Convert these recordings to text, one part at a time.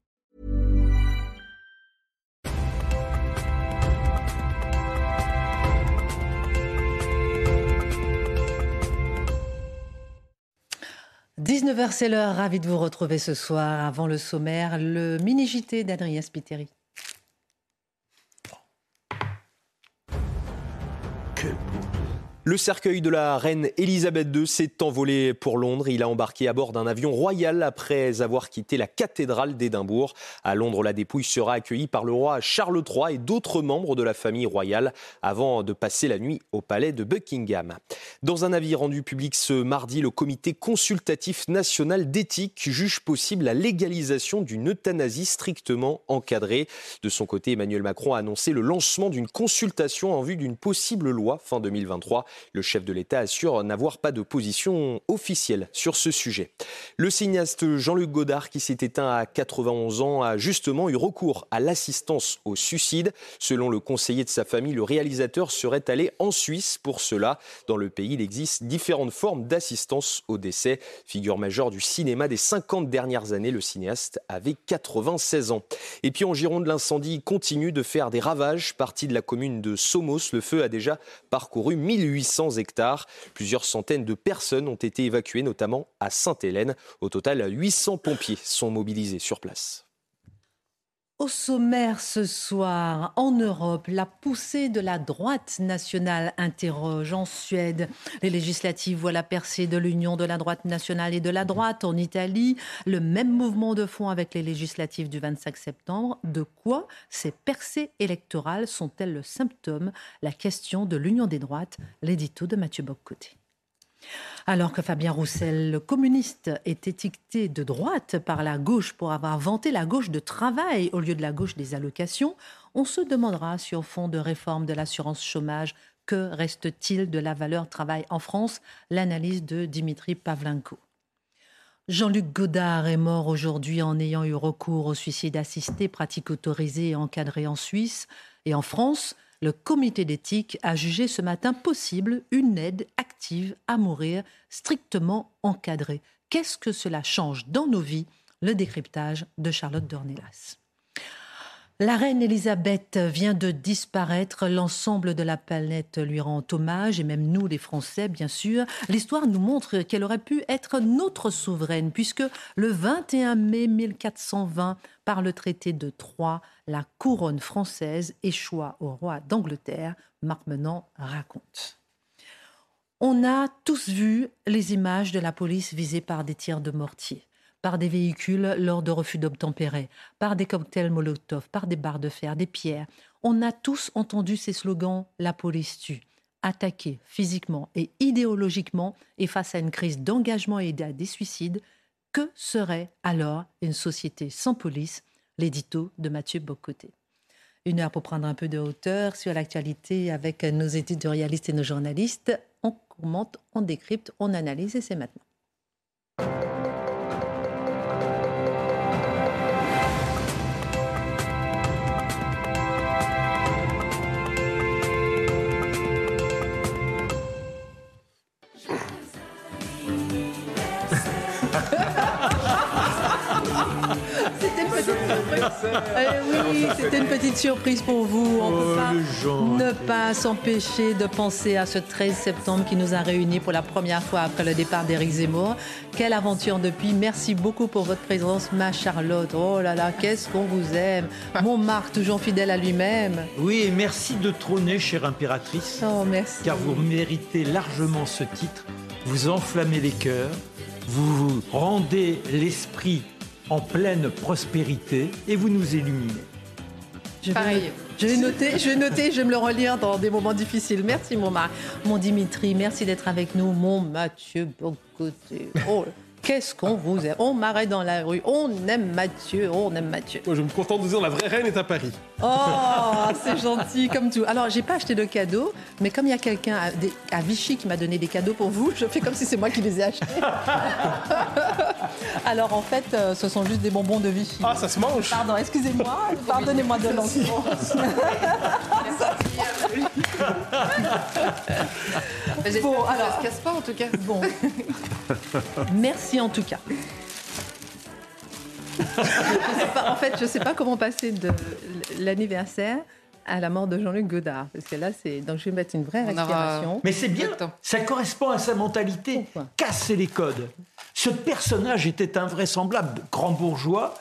– 19h, c'est l'heure. Ravi de vous retrouver ce soir. Avant le sommaire, le mini-JT d'Adrien Spiteri. Le cercueil de la reine Elisabeth II s'est envolé pour Londres. Il a embarqué à bord d'un avion royal après avoir quitté la cathédrale d'Édimbourg. À Londres, la dépouille sera accueillie par le roi Charles III et d'autres membres de la famille royale avant de passer la nuit au palais de Buckingham. Dans un avis rendu public ce mardi, le comité consultatif national d'éthique juge possible la légalisation d'une euthanasie strictement encadrée. De son côté, Emmanuel Macron a annoncé le lancement d'une consultation en vue d'une possible loi fin 2023. Le chef de l'État assure n'avoir pas de position officielle sur ce sujet. Le cinéaste Jean-Luc Godard, qui s'est éteint à 91 ans, a justement eu recours à l'assistance au suicide. Selon le conseiller de sa famille, le réalisateur serait allé en Suisse pour cela. Dans le pays, il existe différentes formes d'assistance au décès. Figure majeure du cinéma des 50 dernières années, le cinéaste avait 96 ans. Et puis en Gironde, l'incendie continue de faire des ravages. Parti de la commune de Somos, le feu a déjà parcouru 1800 800 hectares. Plusieurs centaines de personnes ont été évacuées, notamment à Sainte-Hélène. Au total, 800 pompiers sont mobilisés sur place. Au sommaire ce soir, en Europe, la poussée de la droite nationale interroge. En Suède, les législatives voient la percée de l'union de la droite nationale et de la droite. En Italie, le même mouvement de fond avec les législatives du 25 septembre. De quoi ces percées électorales sont-elles le symptôme? La question de l'union des droites, l'édito de Mathieu Boccoté. Alors que Fabien Roussel, le communiste, est étiqueté de droite par la gauche pour avoir vanté la gauche de travail au lieu de la gauche des allocations, on se demandera au fond de réforme de l'assurance chômage, que reste-t-il de la valeur travail en France? L'analyse de Dimitri Pavlenko. Jean-Luc Godard est mort aujourd'hui en ayant eu recours au suicide assisté, pratique autorisée et encadrée en Suisse et en France le comité d'éthique a jugé ce matin possible une aide active à mourir strictement encadrée. Qu'est-ce que cela change dans nos vies? Le décryptage de Charlotte Dornelas. La reine Elisabeth vient de disparaître, l'ensemble de la planète lui rend hommage, et même nous les Français bien sûr. L'histoire nous montre qu'elle aurait pu être notre souveraine, puisque le 21 mai 1420, par le traité de Troyes, la couronne française échoua au roi d'Angleterre, Marc Menant raconte. On a tous vu les images de la police visée par des tirs de mortier par des véhicules lors de refus d'obtempérer, par des cocktails Molotov, par des barres de fer, des pierres. On a tous entendu ces slogans La police tue. Attaquer physiquement et idéologiquement et face à une crise d'engagement et à des suicides, que serait alors une société sans police? L'édito de Mathieu Bocoté. Une heure pour prendre un peu de hauteur sur l'actualité avec nos éditorialistes et nos journalistes. On commente, on décrypte, on analyse et c'est maintenant. Oui, c'était une petite surprise pour vous. On ne peut oh, pas ne pas s'empêcher de penser à ce 13 septembre qui nous a réunis pour la première fois après le départ d'Éric Zemmour. Quelle aventure depuis. Merci beaucoup pour votre présence, ma Charlotte. Oh là là, qu'est-ce qu'on vous aime. Mon Marc, toujours fidèle à lui-même. Oui, et merci de trôner, chère impératrice. Oh, merci. Car vous méritez largement ce titre. Vous enflammez les cœurs, vous rendez l'esprit en pleine prospérité et vous nous illuminez. Je Pareil. je vais noter, je vais noter, je vais me le relire dans des moments difficiles. Merci mon Marc. Mon Dimitri, merci d'être avec nous. Mon Mathieu Bocoté. Oh, qu'est-ce qu'on vous aime. On m'arrête dans la rue, on aime Mathieu, on aime Mathieu. Moi, je me contente de dire la vraie reine est à Paris. Oh, c'est gentil comme tout. Alors, j'ai pas acheté de cadeaux, mais comme il y a quelqu'un à, à, Vichy qui m'a donné des cadeaux pour vous, je fais comme si c'est moi qui les ai achetés. Alors, en fait, euh, ce sont juste des bonbons de Vichy. Ah, ça se mange Pardon, excusez-moi. Pardonnez-moi de bon, alors, ça se casse pas en tout cas. Bon. Merci en tout cas. en fait, je ne sais pas comment passer de l'anniversaire à la mort de Jean-Luc Godard. Parce que là, c'est. Donc, je vais mettre une vraie respiration. Mais c'est bien. Ça correspond à sa mentalité. Casser les codes. Ce personnage était invraisemblable, grand bourgeois,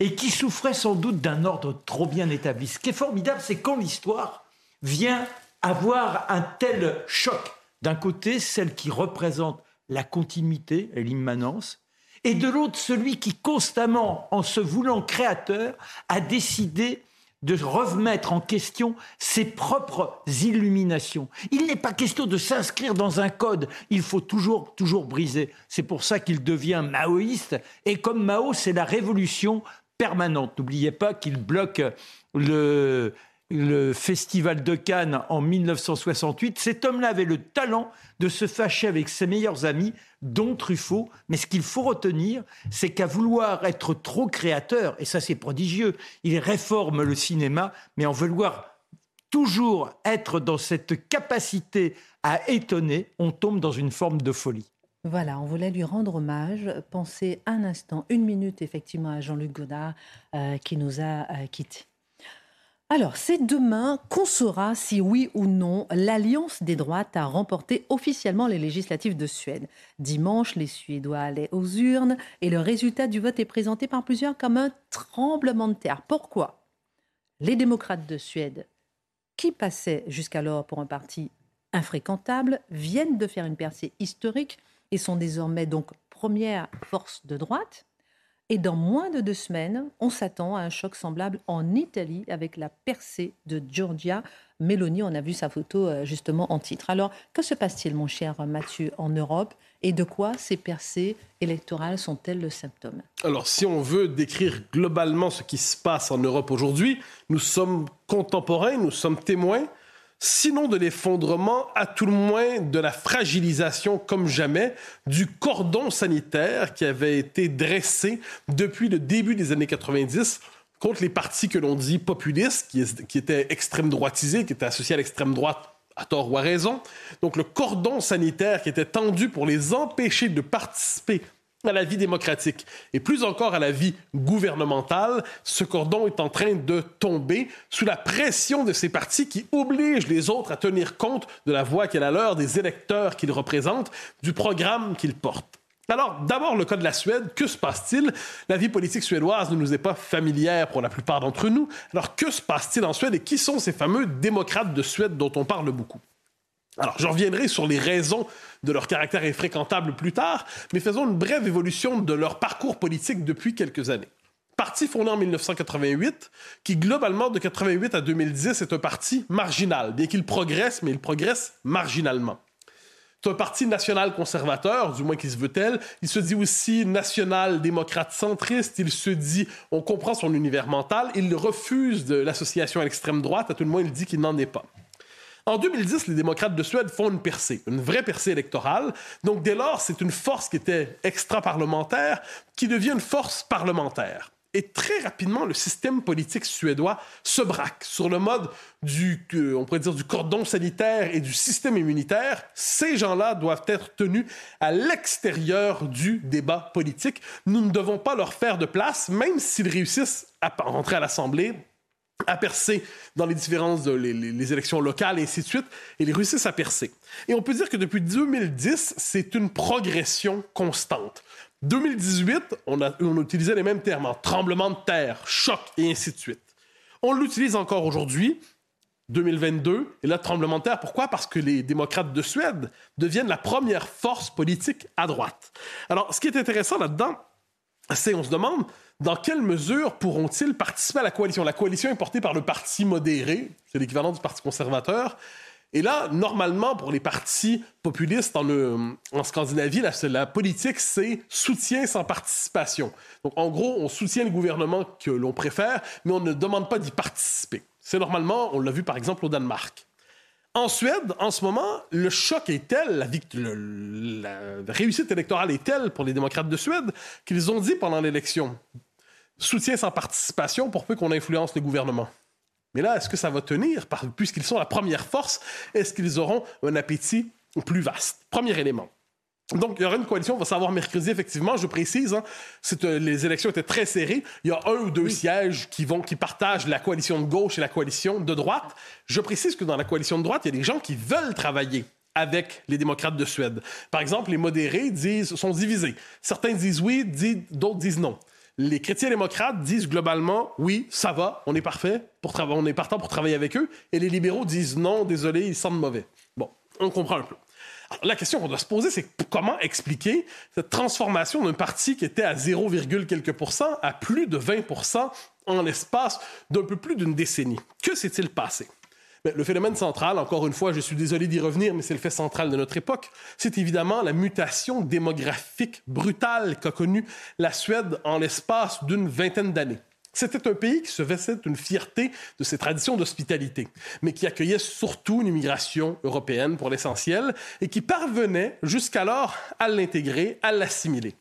et qui souffrait sans doute d'un ordre trop bien établi. Ce qui est formidable, c'est quand l'histoire vient avoir un tel choc. D'un côté, celle qui représente la continuité et l'immanence, et de l'autre, celui qui constamment, en se voulant créateur, a décidé de remettre en question ses propres illuminations. Il n'est pas question de s'inscrire dans un code, il faut toujours, toujours briser. C'est pour ça qu'il devient maoïste, et comme Mao, c'est la révolution permanente. N'oubliez pas qu'il bloque le, le Festival de Cannes en 1968, cet homme-là avait le talent de se fâcher avec ses meilleurs amis, dont Truffaut. Mais ce qu'il faut retenir, c'est qu'à vouloir être trop créateur, et ça c'est prodigieux, il réforme le cinéma, mais en vouloir toujours être dans cette capacité à étonner, on tombe dans une forme de folie. Voilà, on voulait lui rendre hommage. Pensez un instant, une minute effectivement à Jean-Luc Godard euh, qui nous a euh, quittés. Alors, c'est demain qu'on saura si oui ou non l'Alliance des droites a remporté officiellement les législatives de Suède. Dimanche, les Suédois allaient aux urnes et le résultat du vote est présenté par plusieurs comme un tremblement de terre. Pourquoi? Les démocrates de Suède, qui passaient jusqu'alors pour un parti infréquentable, viennent de faire une percée historique et sont désormais donc première force de droite. Et dans moins de deux semaines, on s'attend à un choc semblable en Italie avec la percée de Giorgia Meloni. On a vu sa photo euh, justement en titre. Alors, que se passe-t-il, mon cher Mathieu, en Europe? Et de quoi ces percées électorales sont-elles le symptôme? Alors, si on veut décrire globalement ce qui se passe en Europe aujourd'hui, nous sommes contemporains, nous sommes témoins sinon de l'effondrement, à tout le moins de la fragilisation comme jamais du cordon sanitaire qui avait été dressé depuis le début des années 90 contre les partis que l'on dit populistes, qui, étaient extrême droitisés, qui étaient associés à l'extrême droite à tort ou à raison. Donc le cordon sanitaire qui était tendu pour les empêcher de participer à la vie démocratique et plus encore à la vie gouvernementale, ce cordon est en train de tomber sous la pression de ces partis qui obligent les autres à tenir compte de la voix qu'elle a leur, des électeurs qu'ils représentent, du programme qu'ils portent. Alors, d'abord, le cas de la Suède, que se passe-t-il? La vie politique suédoise ne nous est pas familière pour la plupart d'entre nous. Alors, que se passe-t-il en Suède et qui sont ces fameux démocrates de Suède dont on parle beaucoup? Alors, je reviendrai sur les raisons de leur caractère infréquentable plus tard, mais faisons une brève évolution de leur parcours politique depuis quelques années. Parti fondé en 1988, qui globalement de 88 à 2010 est un parti marginal, bien qu'il progresse, mais il progresse marginalement. C'est un parti national conservateur, du moins qui se veut tel. Il se dit aussi national démocrate centriste. Il se dit, on comprend son univers mental. Il refuse de l'association à l'extrême droite. À tout le moins, il dit qu'il n'en est pas. En 2010, les démocrates de Suède font une percée, une vraie percée électorale. Donc dès lors, c'est une force qui était extra-parlementaire qui devient une force parlementaire. Et très rapidement, le système politique suédois se braque sur le mode du, on pourrait dire, du cordon sanitaire et du système immunitaire. Ces gens-là doivent être tenus à l'extérieur du débat politique. Nous ne devons pas leur faire de place, même s'ils réussissent à rentrer à l'Assemblée à percer dans les différentes les, élections locales et ainsi de suite, et ils réussissent à percer. Et on peut dire que depuis 2010, c'est une progression constante. 2018, on a, utilisait les mêmes termes, tremblement de terre, choc et ainsi de suite. On l'utilise encore aujourd'hui, 2022, et là, tremblement de terre, pourquoi? Parce que les démocrates de Suède deviennent la première force politique à droite. Alors, ce qui est intéressant là-dedans, c'est, on se demande, dans quelle mesure pourront-ils participer à la coalition? La coalition est portée par le Parti modéré, c'est l'équivalent du Parti conservateur. Et là, normalement, pour les partis populistes en, euh, Scandinavie, la, la politique, c'est soutien sans participation. Donc, en gros, on soutient le gouvernement que l'on préfère, mais on ne demande pas d'y participer. C'est normalement, on l'a vu par exemple au Danemark. En Suède, en ce moment, le choc est tel, la, la réussite électorale est telle pour les démocrates de Suède qu'ils ont dit pendant l'élection soutien sans participation pour peu qu'on influence le gouvernement. Mais là, est-ce que ça va tenir puisqu'ils sont la première force? Est-ce qu'ils auront un appétit plus vaste? Premier élément. Donc, il y aura une coalition, on va savoir mercredi, effectivement. Je précise, hein, euh, les élections étaient très serrées. Il y a un ou deux sièges qui, vont, qui partagent la coalition de gauche et la coalition de droite. Je précise que dans la coalition de droite, il y a des gens qui veulent travailler avec les démocrates de Suède. Par exemple, les modérés disent, sont divisés. Certains disent oui, d'autres disent non. Les chrétiens démocrates disent globalement oui, ça va, on est parfait, pour on est partant pour travailler avec eux. Et les libéraux disent non, désolé, ils sentent mauvais. Bon, on comprend un peu. la question qu'on doit se poser, c'est comment expliquer cette transformation d'un parti qui était à 0, quelques pourcents à plus de 20% en l'espace d'un peu plus d'une décennie? Que s'est-il passé? Ben, le phénomène central, encore une fois, je suis désolé d'y revenir, mais c'est le fait central de notre époque, c'est évidemment la mutation démographique brutale qu'a connue la Suède en l'espace d'une vingtaine d'années. C'était un pays qui se vestait d'une fierté de ses traditions d'hospitalité, mais qui accueillait surtout une immigration européenne pour l'essentiel et qui parvenait jusqu'alors à l'intégrer, à l'assimiler.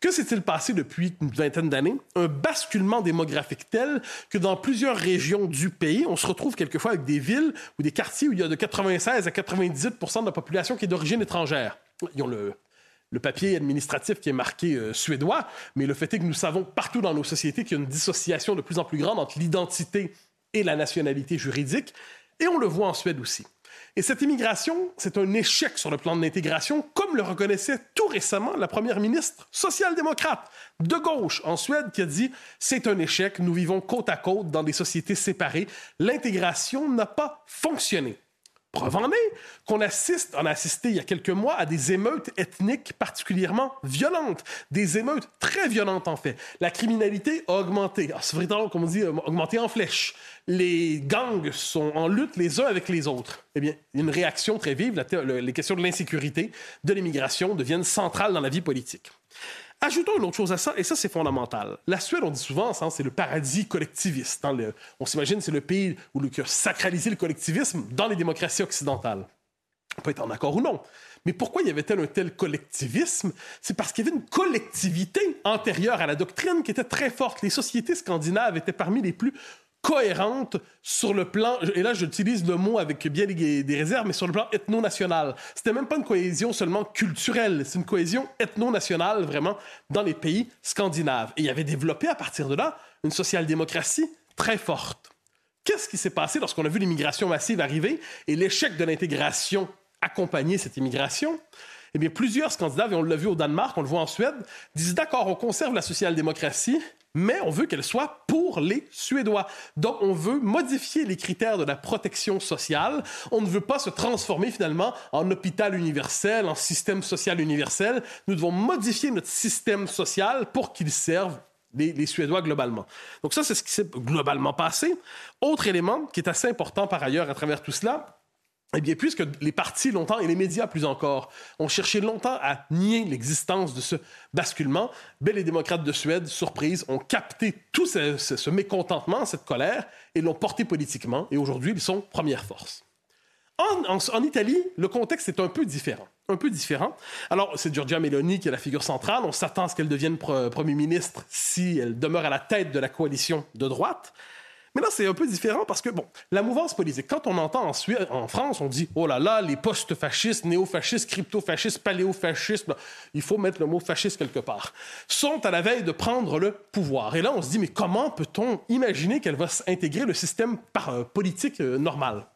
Que s'est-il passé depuis une vingtaine d'années? Un basculement démographique tel que dans plusieurs régions du pays, on se retrouve quelquefois avec des villes ou des quartiers où il y a de 96 à 98% de la population qui est d'origine étrangère. Ils ont le, papier administratif qui est marqué euh, suédois, mais le fait est que nous savons partout dans nos sociétés qu'il y a une dissociation de plus en plus grande entre l'identité et la nationalité juridique, et on le voit en Suède aussi. Et cette immigration, c'est un échec sur le plan de l'intégration, comme le reconnaissait tout récemment la première ministre social-démocrate de gauche en Suède qui a dit c'est un échec, nous vivons côte à côte dans des sociétés séparées, l'intégration n'a pas fonctionné. Preuve en est qu'on assiste, on a assisté il y a quelques mois à des émeutes ethniques particulièrement violentes, des émeutes très violentes en fait. La criminalité a augmenté, ah, c'est vraiment comme on dit, augmenté en flèche. Les gangs sont en lutte les uns avec les autres. Eh bien, une réaction très vive, les questions de l'insécurité, de l'immigration deviennent centrales dans la vie politique. Ajoutons une autre chose à ça, et ça, c'est fondamental. La Suède, on dit souvent, hein, c'est le paradis collectiviste. on s'imagine, c'est le pays où le, qui a sacralisé le collectivisme dans les démocraties occidentales. On peut être en accord ou non. Mais pourquoi y avait-il un tel collectivisme? C'est parce qu'il y avait une collectivité antérieure à la doctrine qui était très forte. Les sociétés scandinaves étaient parmi les plus cohérente sur le plan, et là j'utilise le mot avec bien des, réserves, mais sur le plan ethno-national. C'était même pas une cohésion seulement culturelle, c'est une cohésion ethno-nationale vraiment dans les pays scandinaves. Et il y avait développé à partir de là une social-démocratie très forte. Qu'est-ce qui s'est passé lorsqu'on a vu l'immigration massive arriver et l'échec de l'intégration accompagner cette immigration? Eh bien, plusieurs Scandinaves, et on l'a vu au Danemark, on le voit en Suède, disent d'accord, on conserve la social-démocratie, mais on veut qu'elle soit pour les Suédois. Donc, on veut modifier les critères de la protection sociale. On ne veut pas se transformer finalement en hôpital universel, en système social universel. Nous devons modifier notre système social pour qu'il serve les, Suédois globalement. Donc ça, c'est ce qui s'est globalement passé. Autre élément qui est assez important par ailleurs à travers tout cela, eh bien, puisque les partis longtemps et les médias plus encore ont cherché longtemps à nier l'existence de ce basculement, ben, les démocrates de Suède, surprise, ont capté tout ce, mécontentement, cette colère, et l'ont porté politiquement, et aujourd'hui, ils sont première force. En, Italie, le contexte est un peu différent. Un peu différent. Alors, c'est Giorgia Meloni qui est la figure centrale. On s'attend à ce qu'elle devienne Premier ministre si elle demeure à la tête de la coalition de droite. Mais là, c'est un peu différent parce que, bon, la mouvance politique, quand on entend en, France, on dit, oh là là, les post-fascistes, néo-fascistes, crypto-fascistes, paléo-fascistes, il faut mettre le mot fasciste quelque part, sont à la veille de prendre le pouvoir. Et là, on se dit, mais comment peut-on imaginer qu'elle va s'intégrer le système euh, politique euh, normal?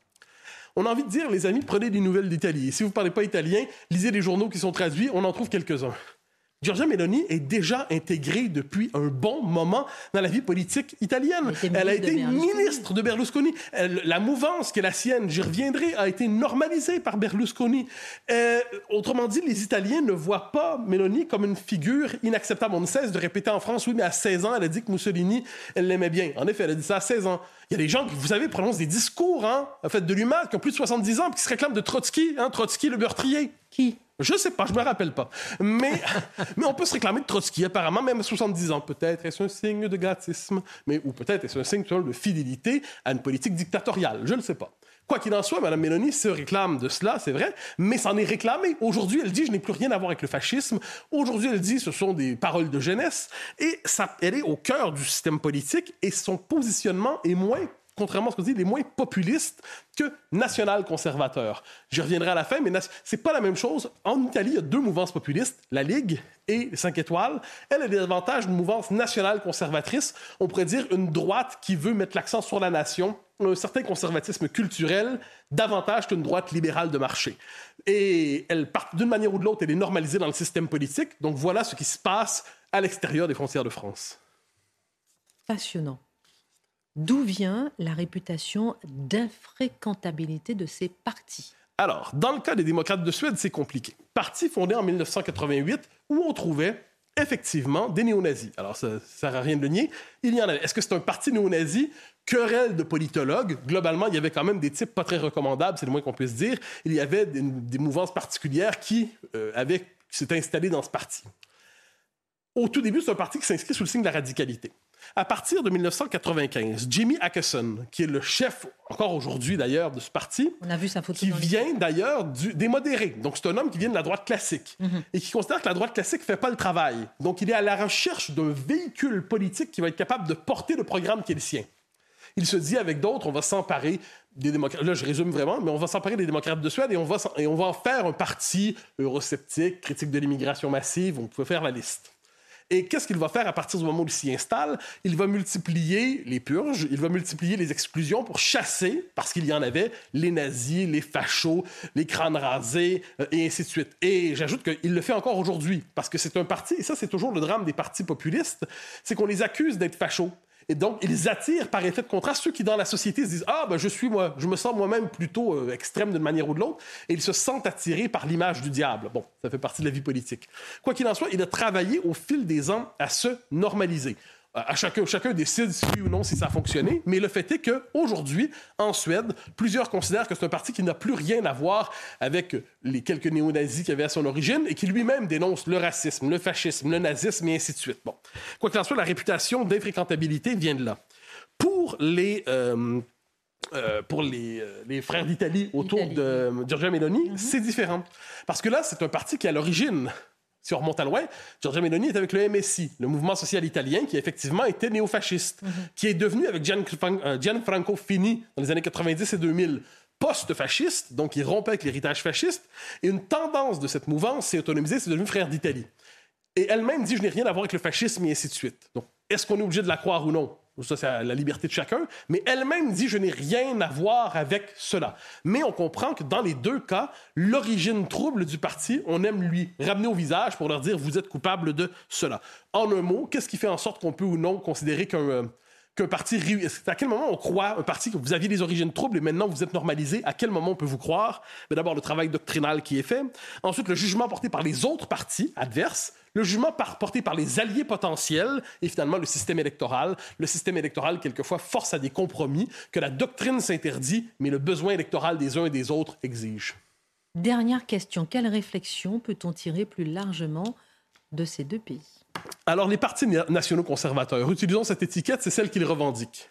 On a envie de dire, les amis, prenez des nouvelles d'Italie. si vous ne parlez pas italien, lisez les journaux qui sont traduits, on en trouve quelques-uns. Giorgia Meloni est déjà intégrée depuis un bon moment dans la vie politique italienne. Elle a été ministre de Berlusconi. la mouvance qui est la sienne, j'y reviendrai, a été normalisée par Berlusconi. Euh, autrement dit, les Italiens ne voient pas Meloni comme une figure inacceptable. On ne cesse de répéter en France, oui, mais à 16 ans, elle a dit que Mussolini, elle l'aimait bien. En effet, elle a dit ça à 16 ans. Il y a des gens qui, vous savez, prononcent des discours, hein, en fait, de l'humain, qui ont plus de 70 ans, qui se réclament de Trotsky, hein, Trotsky le meurtrier. Qui? Je sais pas, je me rappelle pas. Mais, mais on peut se réclamer de Trotsky, apparemment, même à 70 ans. Peut-être est-ce un signe de grattisme, mais, ou peut-être est-ce un signe de fidélité à une politique dictatoriale. Je ne sais pas. Quoi qu'il en soit, Mme Mélanie se réclame de cela, c'est vrai, mais s'en est réclamée. Aujourd'hui, elle dit Je n'ai plus rien à voir avec le fascisme. Aujourd'hui, elle dit Ce sont des paroles de jeunesse. Et elle est au cœur du système politique et son positionnement est moins contrairement à ce qu'on dit, les moins populistes que national-conservateurs. J'y reviendrai à la fin, mais c'est pas la même chose. En Italie, il y a deux mouvances populistes, la Ligue et les 5 étoiles. Elle a davantage une mouvance nationale-conservatrice. On pourrait dire une droite qui veut mettre l'accent sur la nation, un certain conservatisme culturel, davantage qu'une droite libérale de marché. Et elle, d'une manière ou de l'autre, elle est normalisée dans le système politique. Donc voilà ce qui se passe à l'extérieur des frontières de France. Passionnant. D'où vient la réputation d'infréquentabilité de ces partis? Alors, dans le cas des démocrates de Suède, c'est compliqué. Parti fondé en 1988 où on trouvait effectivement des néo-nazis. Alors, ça ne sert à rien de le nier. Il y en avait. Est-ce que c'est un parti néo-nazi? Querelle de politologues. Globalement, il y avait quand même des types pas très recommandables, c'est le moins qu'on puisse dire. Il y avait des, mouvances particulières qui euh, avaient s'étaient installées dans ce parti. Au tout début, c'est un parti qui s'inscrit sous le signe de la radicalité. À partir de 1995, Jimmy Ackerson, qui est le chef, encore aujourd'hui d'ailleurs, de ce parti, On a vu sa qui vient d'ailleurs des modérés. Donc c'est un homme qui vient de la droite classique mhm. et qui considère que la droite classique ne fait pas le travail. Donc il est à la recherche d'un véhicule politique qui va être capable de porter le programme qui est le sien. Il se dit avec d'autres, on va s'emparer des démocrates. Là, je résume vraiment, mais on va s'emparer des démocrates de Suède et on va, et on va en faire un parti eurosceptique, critique de l'immigration massive. On peut faire la liste. Et qu'est-ce qu'il va faire à partir du moment où il s'y installe? Il va multiplier les purges, il va multiplier les exclusions pour chasser, parce qu'il y en avait, les nazis, les fachos, les crânes rasés, euh, et ainsi de suite. Et j'ajoute qu'il le fait encore aujourd'hui, parce que c'est un parti, et ça c'est toujours le drame des partis populistes, c'est qu'on les accuse d'être fachos. Et donc, ils attirent par effet de contraste ceux qui, dans la société, se disent Ah, ben, je suis moi, je me sens moi-même plutôt euh, extrême d'une manière ou de l'autre, et ils se sentent attirés par l'image du diable. Bon, ça fait partie de la vie politique. Quoi qu'il en soit, il a travaillé au fil des ans à se normaliser à chacun, chacun décide si oui ou non si ça a fonctionné, mais le fait est qu'aujourd'hui, en Suède, plusieurs considèrent que c'est un parti qui n'a plus rien à voir avec les quelques néo-nazis qui avaient à son origine et qui lui-même dénonce le racisme, le fascisme, le nazisme et ainsi de suite. Bon. Quoi qu'il en soit, la réputation d'infréquentabilité vient de là. Pour les... Euh, euh, pour les, euh, les frères d'Italie autour de Giorgia Meloni, mm-hmm. c'est différent. Parce que là, c'est un parti qui, à l'origine, si on remonte à loin, Giorgia Meloni est avec le MSI, le mouvement social italien qui effectivement était néofasciste, mhm. qui est devenu avec euh, Gianfranco Fini dans les années 90 et 2000 post-fasciste, donc il rompait avec l'héritage fasciste. Et une tendance de cette mouvance s'est autonomisée, c'est devenu frère d'Italie. Et elle-même dit Je n'ai rien à voir avec le fascisme et ainsi de suite. Donc, est-ce qu'on est obligé de la croire ou non? Ça c'est la liberté de chacun, mais elle-même dit je n'ai rien à voir avec cela. Mais on comprend que dans les deux cas, l'origine trouble du parti, on aime lui ramener au visage pour leur dire vous êtes coupable de cela. En un mot, qu'est-ce qui fait en sorte qu'on peut ou non considérer qu'un euh, qu'un parti À quel moment on croit un parti que vous aviez des origines troubles et maintenant vous êtes normalisé? À quel moment on peut vous croire? Mais d'abord le travail doctrinal qui est fait. Ensuite le jugement porté par les autres partis adverses. Le jugement porté par les alliés potentiels et finalement le système électoral. Le système électoral quelquefois force à des compromis que la doctrine s'interdit, mais le besoin électoral des uns et des autres exige. Dernière question, quelle réflexion peut-on tirer plus largement de ces deux pays? Alors, les partis nationaux conservateurs, utilisons cette étiquette, c'est celle qu'ils revendiquent.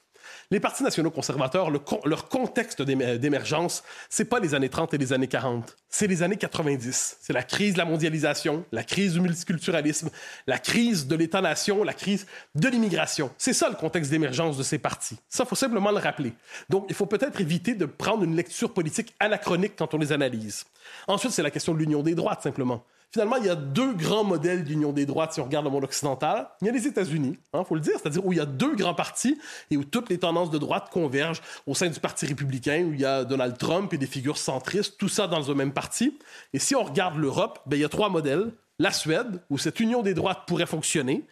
Les partis nationaux conservateurs, leur contexte d'émergence, c'est pas les années 30 et les années 40, c'est les années 90. C'est la crise de la mondialisation, la crise du multiculturalisme, la crise de l'État-nation, la crise de l'immigration. C'est ça le contexte d'émergence de ces partis. Ça, faut simplement le rappeler. Donc, il faut peut-être éviter de prendre une lecture politique anachronique quand on les analyse. Ensuite, c'est la question de l'union des droites, simplement. Finalement, il y a deux grands modèles d'union des droites si on regarde le monde occidental. Il y a les États-Unis, il hein, faut le dire, c'est-à-dire où il y a deux grands partis et où toutes les tendances de droite convergent au sein du Parti républicain, où il y a Donald Trump et des figures centristes, tout ça dans le même parti. Et si on regarde l'Europe, ben, il y a trois modèles la Suède, où cette union des droites pourrait fonctionner,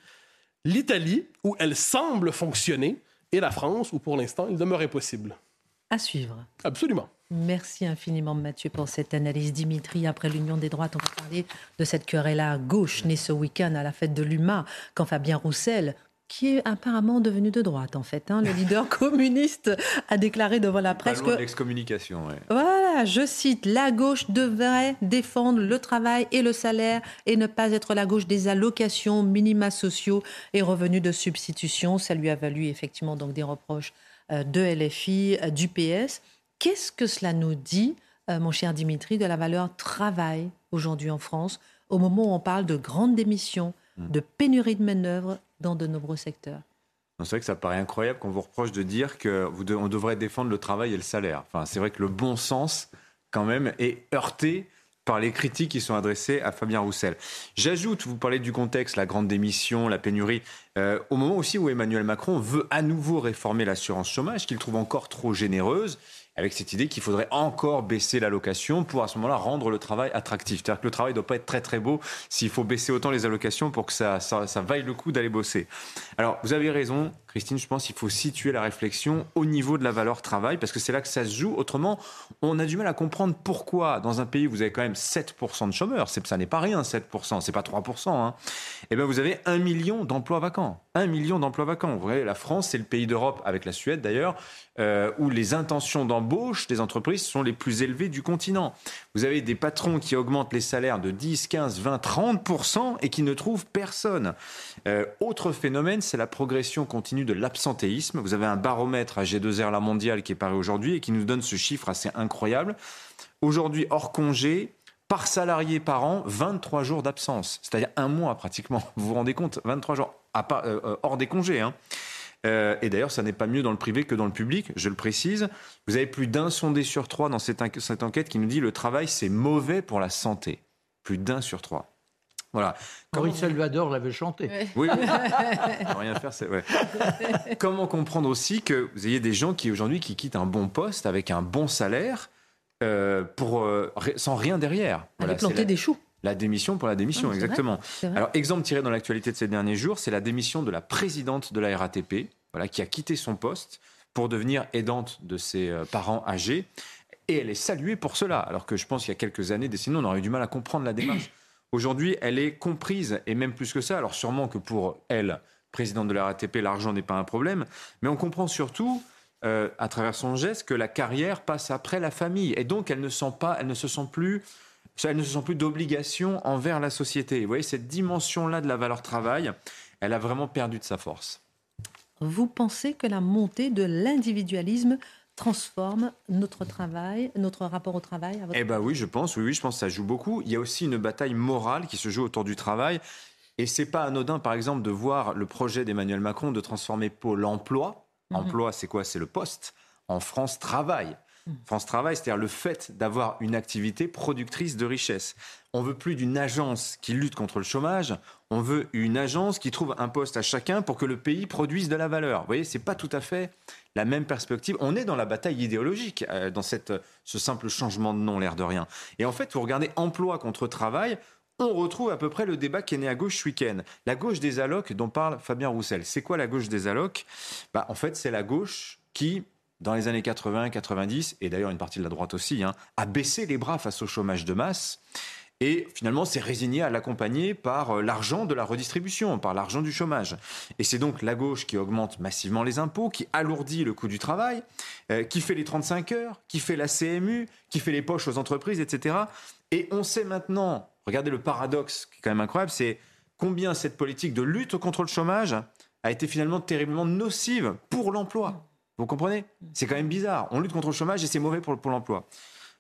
l'Italie, où elle semble fonctionner, et la France, où pour l'instant, il demeure impossible. À suivre. Absolument. Merci infiniment Mathieu pour cette analyse. Dimitri, après l'Union des droites, on va parler de cette querelle à gauche née ce week-end à la fête de l'UMA, quand Fabien Roussel, qui est apparemment devenu de droite en fait. Hein. Le leader communiste a déclaré devant la presse que... l'excommunication, Voilà, je cite, la gauche devrait défendre le travail et le salaire et ne pas être la gauche des allocations, minima sociaux et revenus de substitution. Ça lui a valu effectivement donc des reproches euh, de LFI, euh, du PS. Qu'est-ce que cela nous dit, euh, mon cher Dimitri, de la valeur travail aujourd'hui en France, au moment où on parle de grandes démissions, hmm. de pénurie de main-d'œuvre dans de nombreux secteurs? C'est vrai que ça paraît incroyable qu'on vous reproche de dire qu'on devrait défendre le travail et le salaire. Enfin, c'est vrai que le bon sens, quand même, est heurté par les critiques qui sont adressées à Fabien Roussel. J'ajoute, vous parlez du contexte, la grande démission, la pénurie, euh, au moment aussi où Emmanuel Macron veut à nouveau réformer l'assurance chômage, qu'il trouve encore trop généreuse, avec cette idée qu'il faudrait encore baisser l'allocation pour à ce moment-là rendre le travail attractif. C'est-à-dire que le travail ne doit pas être très très beau s'il faut baisser autant les allocations pour que ça, ça, ça vaille le coup d'aller bosser. Alors, vous avez raison, Christine, je pense qu'il faut situer la réflexion au niveau de la valeur travail, parce que c'est là que ça se joue. Autrement, on a du mal à comprendre pourquoi, dans un pays où vous avez quand même 7% de chômeurs, ça n'est pas rien, 7%, c'est pas 3%, hein, et bien vous avez un million d'emplois vacants. Un million d'emplois vacants. Vous voyez, la France, c'est le pays d'Europe, avec la Suède d'ailleurs, euh, où les intentions d'embauche des entreprises sont les plus élevées du continent. Vous avez des patrons qui augmentent les salaires de 10, 15, 20, 30% et qui ne trouvent personne. Euh, autre phénomène, c'est la progression continue de l'absentéisme. Vous avez un baromètre à G2R La Mondiale qui est paru aujourd'hui et qui nous donne ce chiffre assez incroyable. Aujourd'hui, hors congé, par salarié par an, 23 jours d'absence. C'est-à-dire un mois pratiquement. Vous vous rendez compte? 23 jours à euh, euh, hors des congés. Hein. Euh, et d'ailleurs, ça n'est pas mieux dans le privé que dans le public, je le précise. Vous avez plus d'un sondé sur trois dans cette, cette enquête qui nous dit le travail, c'est mauvais pour la santé. Plus d'un sur trois. Voilà. Maurice Salvador l'avait chanté. Oui, rien faire, c'est Comment comprendre aussi que vous ayez des gens qui aujourd'hui qui quittent un bon poste avec un bon salaire euh, pour euh, sans rien derrière. Voilà, planter des choux. La démission pour la démission, exactement. Alors, exemple tiré dans l'actualité de ces derniers jours, c'est la démission de la présidente de la RATP, voilà, qui a quitté son poste pour devenir aidante de ses euh, parents âgés. Et elle est saluée pour cela, alors que je pense qu'il y a quelques années, des on aurait eu du mal à comprendre la démarche. Aujourd'hui, elle est comprise, et même plus que ça. Alors sûrement que pour elle, présidente de la RATP, l'argent n'est pas un problème, mais on comprend surtout, euh, à travers son geste, que la carrière passe après la famille, et donc elle ne sent pas, elle ne se sent plus elle ne se sent plus d'obligation envers la société. vous voyez, cette dimension-là de la valeur travail, elle a vraiment perdu de sa force. Vous pensez que la montée de l'individualisme transforme notre travail, notre rapport au travail Eh bien oui, je pense, oui, oui, je pense que ça joue beaucoup. Il y a aussi une bataille morale qui se joue autour du travail. Et c'est pas anodin, par exemple, de voir le projet d'Emmanuel Macron de transformer Pôle emploi. Mhm. Emploi, c'est quoi? C'est le poste. En France, travail. Mhm. France Travail, c'est-à-dire le fait d'avoir une activité productrice de richesse. On veut plus d'une agence qui lutte contre le chômage, on veut une agence qui trouve un poste à chacun pour que le pays produise de la valeur. Vous voyez, c'est pas tout à fait la même perspective. On est dans la bataille idéologique, euh, dans cette, ce simple changement de nom, l'air de rien. Et en fait, vous regardez emploi contre travail, on retrouve à peu près le débat qui est né à gauche ce week-end. La gauche des allocs dont parle Fabien Roussel. C'est quoi la gauche des allocs? Bah, En fait, c'est la gauche qui, dans les années 80, 90, et d'ailleurs une partie de la droite aussi, hein, a baissé les bras face au chômage de masse et finalement s'est résigné à l'accompagner par euh, l'argent de la redistribution, par l'argent du chômage. Et c'est donc la gauche qui augmente massivement les impôts, qui alourdit le coût du travail, euh, qui fait les 35 heures, qui fait la CMU, qui fait les poches aux entreprises, etc. Et on sait maintenant, regardez le paradoxe qui est quand même incroyable, c'est combien cette politique de lutte contre le chômage a été finalement terriblement nocive pour l'emploi. Vous comprenez? C'est quand même bizarre. On lutte contre le chômage et c'est mauvais pour l'emploi.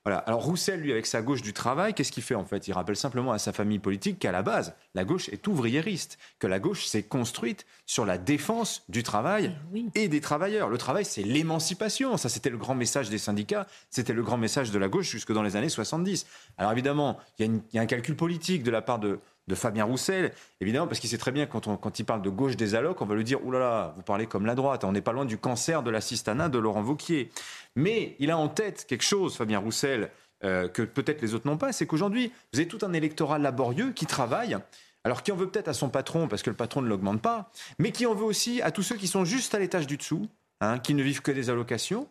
Voilà. Alors Roussel, lui, avec sa gauche du travail, qu'est-ce qu'il fait en fait? Il rappelle simplement à sa famille politique qu'à la base, la gauche est ouvriériste, que la gauche s'est construite sur la défense du travail eh et des travailleurs. Le travail, c'est l'émancipation. Ça, c'était le grand message des syndicats, c'était le grand message de la gauche jusque dans les années 70. Alors évidemment, il y, a un calcul politique de la part de, de Fabien Roussel, évidemment, parce qu'il sait très bien quand, quand il parle de gauche des allocs, on va lui dire, oulala, là là, vous parlez comme la droite, on n'est pas loin du cancer de l'assistanat de Laurent Vauquier. Mais il a en tête quelque chose, Fabien Roussel, euh, que peut-être les autres n'ont pas, c'est qu'aujourd'hui, vous avez tout un électorat laborieux qui travaille, alors qui en veut peut-être à son patron parce que le patron ne l'augmente pas, mais qui en veut aussi à tous ceux qui sont juste à l'étage du dessous, hein, qui ne vivent que des allocations,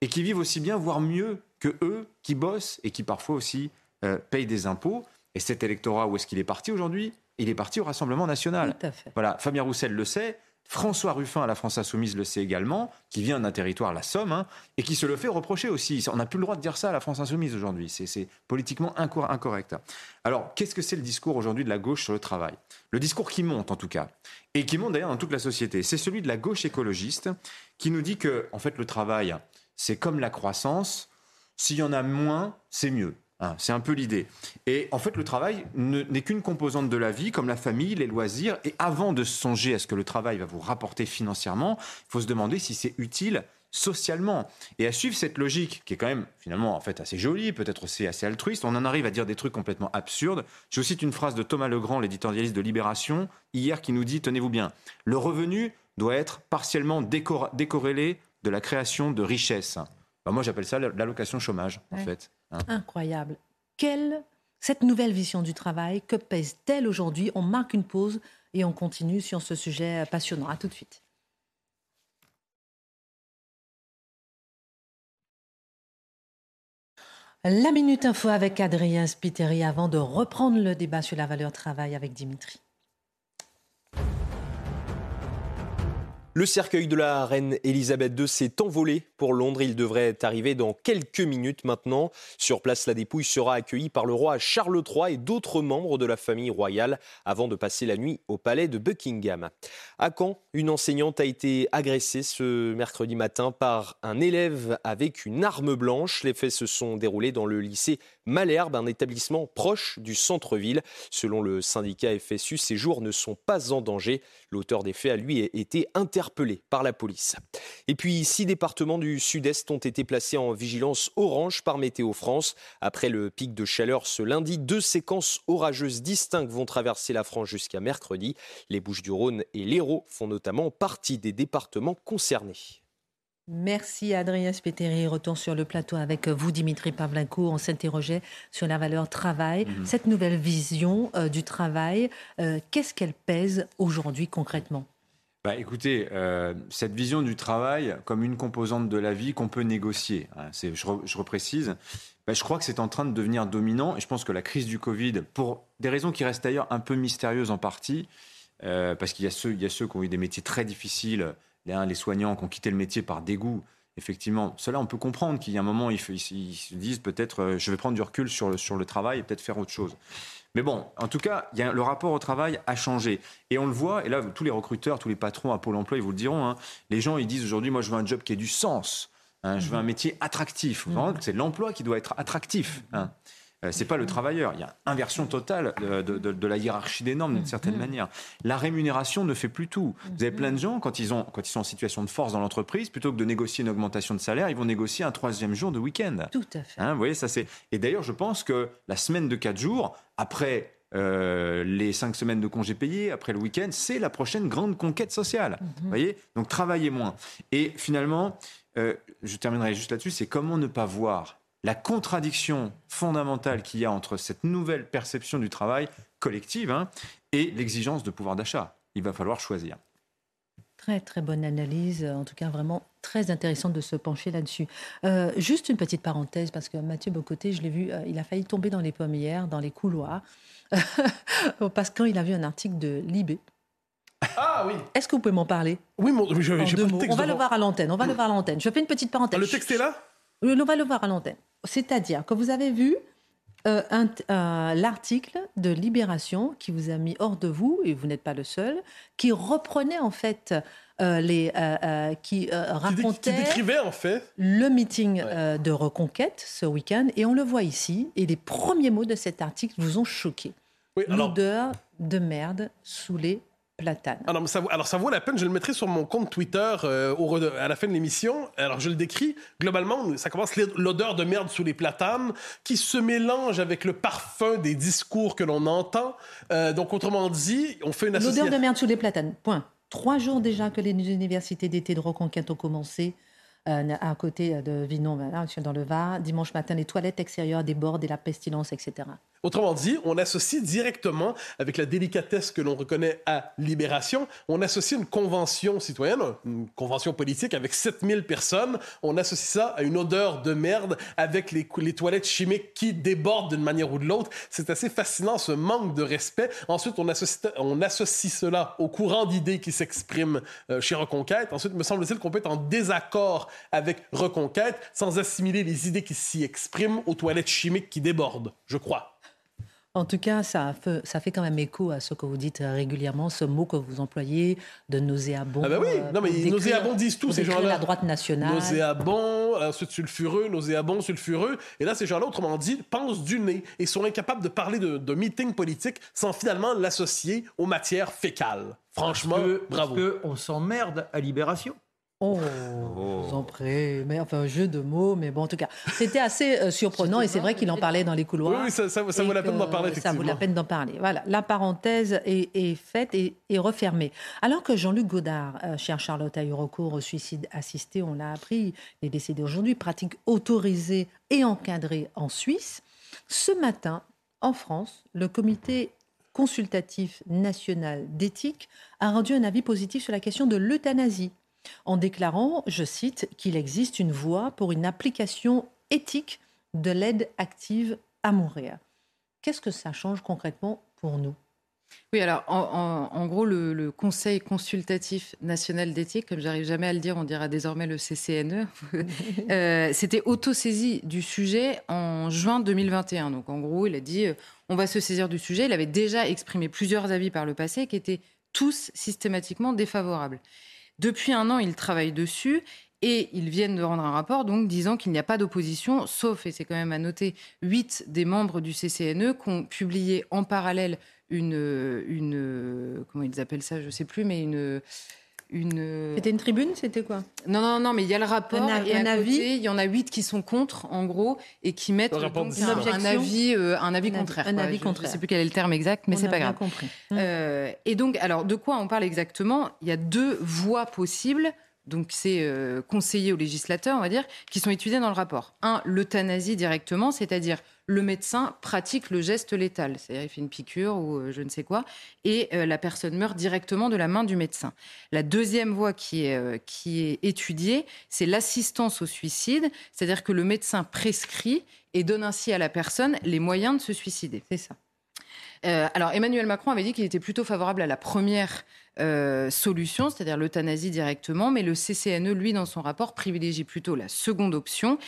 et qui vivent aussi bien, voire mieux que eux, qui bossent et qui parfois aussi euh, payent des impôts. Et cet électorat, où est-ce qu'il est parti aujourd'hui? Il est parti au Rassemblement national. Tout à fait. Voilà, Fabien Roussel le sait, François Ruffin à la France Insoumise le sait également, qui vient d'un territoire, la Somme, hein, et qui se le fait reprocher aussi. On n'a plus le droit de dire ça à la France Insoumise aujourd'hui. C'est politiquement incorrect. Alors, qu'est-ce que c'est le discours aujourd'hui de la gauche sur le travail? Le discours qui monte, en tout cas, et qui monte d'ailleurs dans toute la société, c'est celui de la gauche écologiste, qui nous dit que, en fait, le travail, c'est comme la croissance. S'il y en a moins, c'est mieux. Hein, c'est un peu l'idée. Et en fait, le travail n'est qu'une composante de la vie, comme la famille, les loisirs. Et avant de songer à ce que le travail va vous rapporter financièrement, il faut se demander si c'est utile socialement. Et à suivre cette logique, qui est quand même finalement en fait assez jolie, peut-être aussi assez altruiste, on en arrive à dire des trucs complètement absurdes. Je cite une phrase de Thomas Legrand, l'éditorialiste de Libération, hier, qui nous dit, tenez-vous bien, le revenu doit être partiellement décorrélé de la création de richesses. Bah, moi, j'appelle ça l'allocation chômage, en fait. Hein. Incroyable. Quelle cette nouvelle vision du travail, que pèse-t-elle aujourd'hui? On marque une pause et on continue sur ce sujet passionnant. À tout de suite. La Minute Info avec Adrien Spiteri avant de reprendre le débat sur la valeur travail avec Dimitri. Le cercueil de la reine Elisabeth II s'est envolé pour Londres. Il devrait arriver dans quelques minutes maintenant. Sur place, la dépouille sera accueillie par le roi Charles III et d'autres membres de la famille royale avant de passer la nuit au palais de Buckingham. À Caen, une enseignante a été agressée ce mercredi matin par un élève avec une arme blanche. Les faits se sont déroulés dans le lycée Malherbe, un établissement proche du centre-ville. Selon le syndicat FSU, ces jours ne sont pas en danger. L'auteur des faits a lui été interpellé par la police. Et puis, six départements du sud-est ont été placés en vigilance orange par Météo France. Après le pic de chaleur ce lundi, deux séquences orageuses distinctes vont traverser la France jusqu'à mercredi. Les Bouches-du-Rhône et l'Hérault font notamment partie des départements concernés. Merci Adrien Spéteri. Retour sur le plateau avec vous, Dimitri Pavlenko. On s'interrogeait sur la valeur travail. Mhm. Cette nouvelle vision euh, du travail, euh, qu'est-ce qu'elle pèse aujourd'hui concrètement? Bah, écoutez, euh, cette vision du travail comme une composante de la vie qu'on peut négocier, hein, je, je, reprécise, bah, je crois que c'est en train de devenir dominant et je pense que la crise du Covid, pour des raisons qui restent d'ailleurs un peu mystérieuses en partie, parce qu'il y, y, a ceux qui ont eu des métiers très difficiles, les soignants qui ont quitté le métier par dégoût, effectivement, cela on peut comprendre qu'il y a un moment, ils, se disent peut-être euh, je vais prendre du recul sur le, sur le travail et peut-être faire autre chose. Mais bon, en tout cas, il y a, le rapport au travail a changé. Et on le voit, et là, tous les recruteurs, tous les patrons à Pôle emploi, ils vous le diront, hein, les gens, ils disent aujourd'hui, moi, je veux un job qui ait du sens. Hein, je veux un métier attractif. Mmh. C'est l'emploi qui doit être attractif. Hein. Euh, c'est pas le travailleur. Il y a inversion totale de, la hiérarchie des normes d'une certaine mm. manière. La rémunération ne fait plus tout. Vous avez plein de gens quand ils ont quand ils sont en situation de force dans l'entreprise, plutôt que de négocier une augmentation de salaire, ils vont négocier un troisième jour de week-end. Tout à fait. Hein, vous voyez ça c'est. Et d'ailleurs, je pense que la semaine de quatre jours après euh, les cinq semaines de congés payés, après le week-end, c'est la prochaine grande conquête sociale. Mm-hmm. Vous voyez Donc travaillez moins. Et finalement, euh, je terminerai juste là-dessus, c'est comment ne pas voir la contradiction fondamentale qu'il y a entre cette nouvelle perception du travail collective hein, et l'exigence de pouvoir d'achat. Il va falloir choisir. Très très bonne analyse, en tout cas vraiment très intéressant de se pencher là-dessus. Euh, juste une petite parenthèse, parce que Mathieu Bocoté, je l'ai vu, euh, il a failli tomber dans les pommes hier, dans les couloirs, parce qu'il a vu un article de Libé. Ah oui. Est-ce que vous pouvez m'en parler? Oui, mon, je, On va le voir à l'antenne. On va le voir à l'antenne. Je fais une petite parenthèse. le texte est là? On va le voir à l'antenne. C'est-à-dire que vous avez vu euh, euh, l'article de Libération qui vous a mis hors de vous, et vous n'êtes pas le seul, qui reprenait en fait euh, les, qui racontait qui décrivait en fait le meeting de reconquête ce week-end, et on le voit ici. Et les premiers mots de cet article vous ont choqué. L'odeur de merde sous les platane. Alors ça, alors ça, vaut la peine, je le mettrai sur mon compte Twitter euh, au, à la fin de l'émission. Alors je le décris, globalement, ça commence l'odeur de merde sous les platanes qui se mélange avec le parfum des discours que l'on entend. Euh, donc autrement dit, on fait une association... L'odeur de merde sous les platanes, point. Trois jours déjà que les universités d'été de Reconquête ont commencé. à côté de Vinon, dans le Var. Dimanche matin, les toilettes extérieures débordent et la pestilence, etc. Autrement dit, on associe directement, avec la délicatesse que l'on reconnaît à Libération, on associe une convention citoyenne, une convention politique avec 7000 personnes, on associe ça à une odeur de merde avec les, toilettes chimiques qui débordent d'une manière ou de l'autre. C'est assez fascinant, ce manque de respect. Ensuite, on associe, cela au courant d'idées qui s'exprime euh, chez Reconquête. Ensuite, me semble-t-il qu'on peut être en désaccord avec Reconquête sans assimiler les idées qui s'y expriment aux toilettes chimiques qui débordent, je crois. En tout cas, ça fait, ça fait quand même écho à ce que vous dites régulièrement, ce mot que vous employez de nauséabond. Ah ben oui, non mais nauséabond disent tous ces gens-là. la droite nationale. Nauséabond, ensuite sulfureux, nauséabond, sulfureux. Et là, ces gens-là, autrement dit, pensent du nez et sont incapables de parler de, de meeting politique sans finalement l'associer aux matières fécales. Franchement, bravo. Parce qu'on s'emmerde à Libération. Oh, vous en prie. Mais enfin, un jeu de mots, mais bon, en tout cas, c'était assez euh, surprenant et c'est vrai qu'il en parlait dans les couloirs. Oui, ça, vaut la peine d'en parler. Ça vaut la peine d'en parler. Voilà, la parenthèse est, faite et, refermée. Alors que Jean-Luc Godard, euh, cher Charlotte, a eu recours au suicide assisté, on l'a appris, il est décédé aujourd'hui, pratique autorisée et encadrée en Suisse. Ce matin, en France, le comité consultatif national d'éthique a rendu un avis positif sur la question de l'euthanasie en déclarant, je cite, qu'il existe une voie pour une application éthique de l'aide active à mourir. Qu'est-ce que ça change concrètement pour nous? Oui, alors en, gros, le, Conseil consultatif national d'éthique, comme j'arrive jamais à le dire, on dira désormais le CCNE, euh, s'était auto-saisi du sujet en juin 2021. Donc en gros, il a dit euh, on va se saisir du sujet. Il avait déjà exprimé plusieurs avis par le passé qui étaient tous systématiquement défavorables. Depuis un an, ils travaillent dessus et ils viennent de rendre un rapport donc disant qu'il n'y a pas d'opposition, sauf, et c'est quand même à noter, huit des membres du CCNE qui ont publié en parallèle une, une comment ils appellent ça, je ne sais plus, mais une une. C'était une tribune, c'était quoi? Non, non, non, mais il y a le rapport un, et un avis? il y en a huit qui sont contre, en gros, et qui mettent donc, un, un, avis, euh, un avis contraire. Un avis contraire. Je ne sais plus quel est le terme exact, mais c'est pas grave. Compris. Euh, et donc, alors, de quoi on parle exactement? Il y a deux voies possibles donc c'est euh, conseillé aux législateurs, on va dire, qui sont étudiés dans le rapport. Un, l'euthanasie directement, c'est-à-dire le médecin pratique le geste létal, c'est-à-dire il fait une piqûre ou euh, je ne sais quoi, et euh, la personne meurt directement de la main du médecin. La deuxième voie est, qui est étudiée, c'est l'assistance au suicide, c'est-à-dire que le médecin prescrit et donne ainsi à la personne les moyens de se suicider. C'est ça. alors Emmanuel Macron avait dit qu'il était plutôt favorable à la première euh, solution, c'est-à-dire l'euthanasie directement, mais le CCNE, lui, dans son rapport, privilégie plutôt la seconde option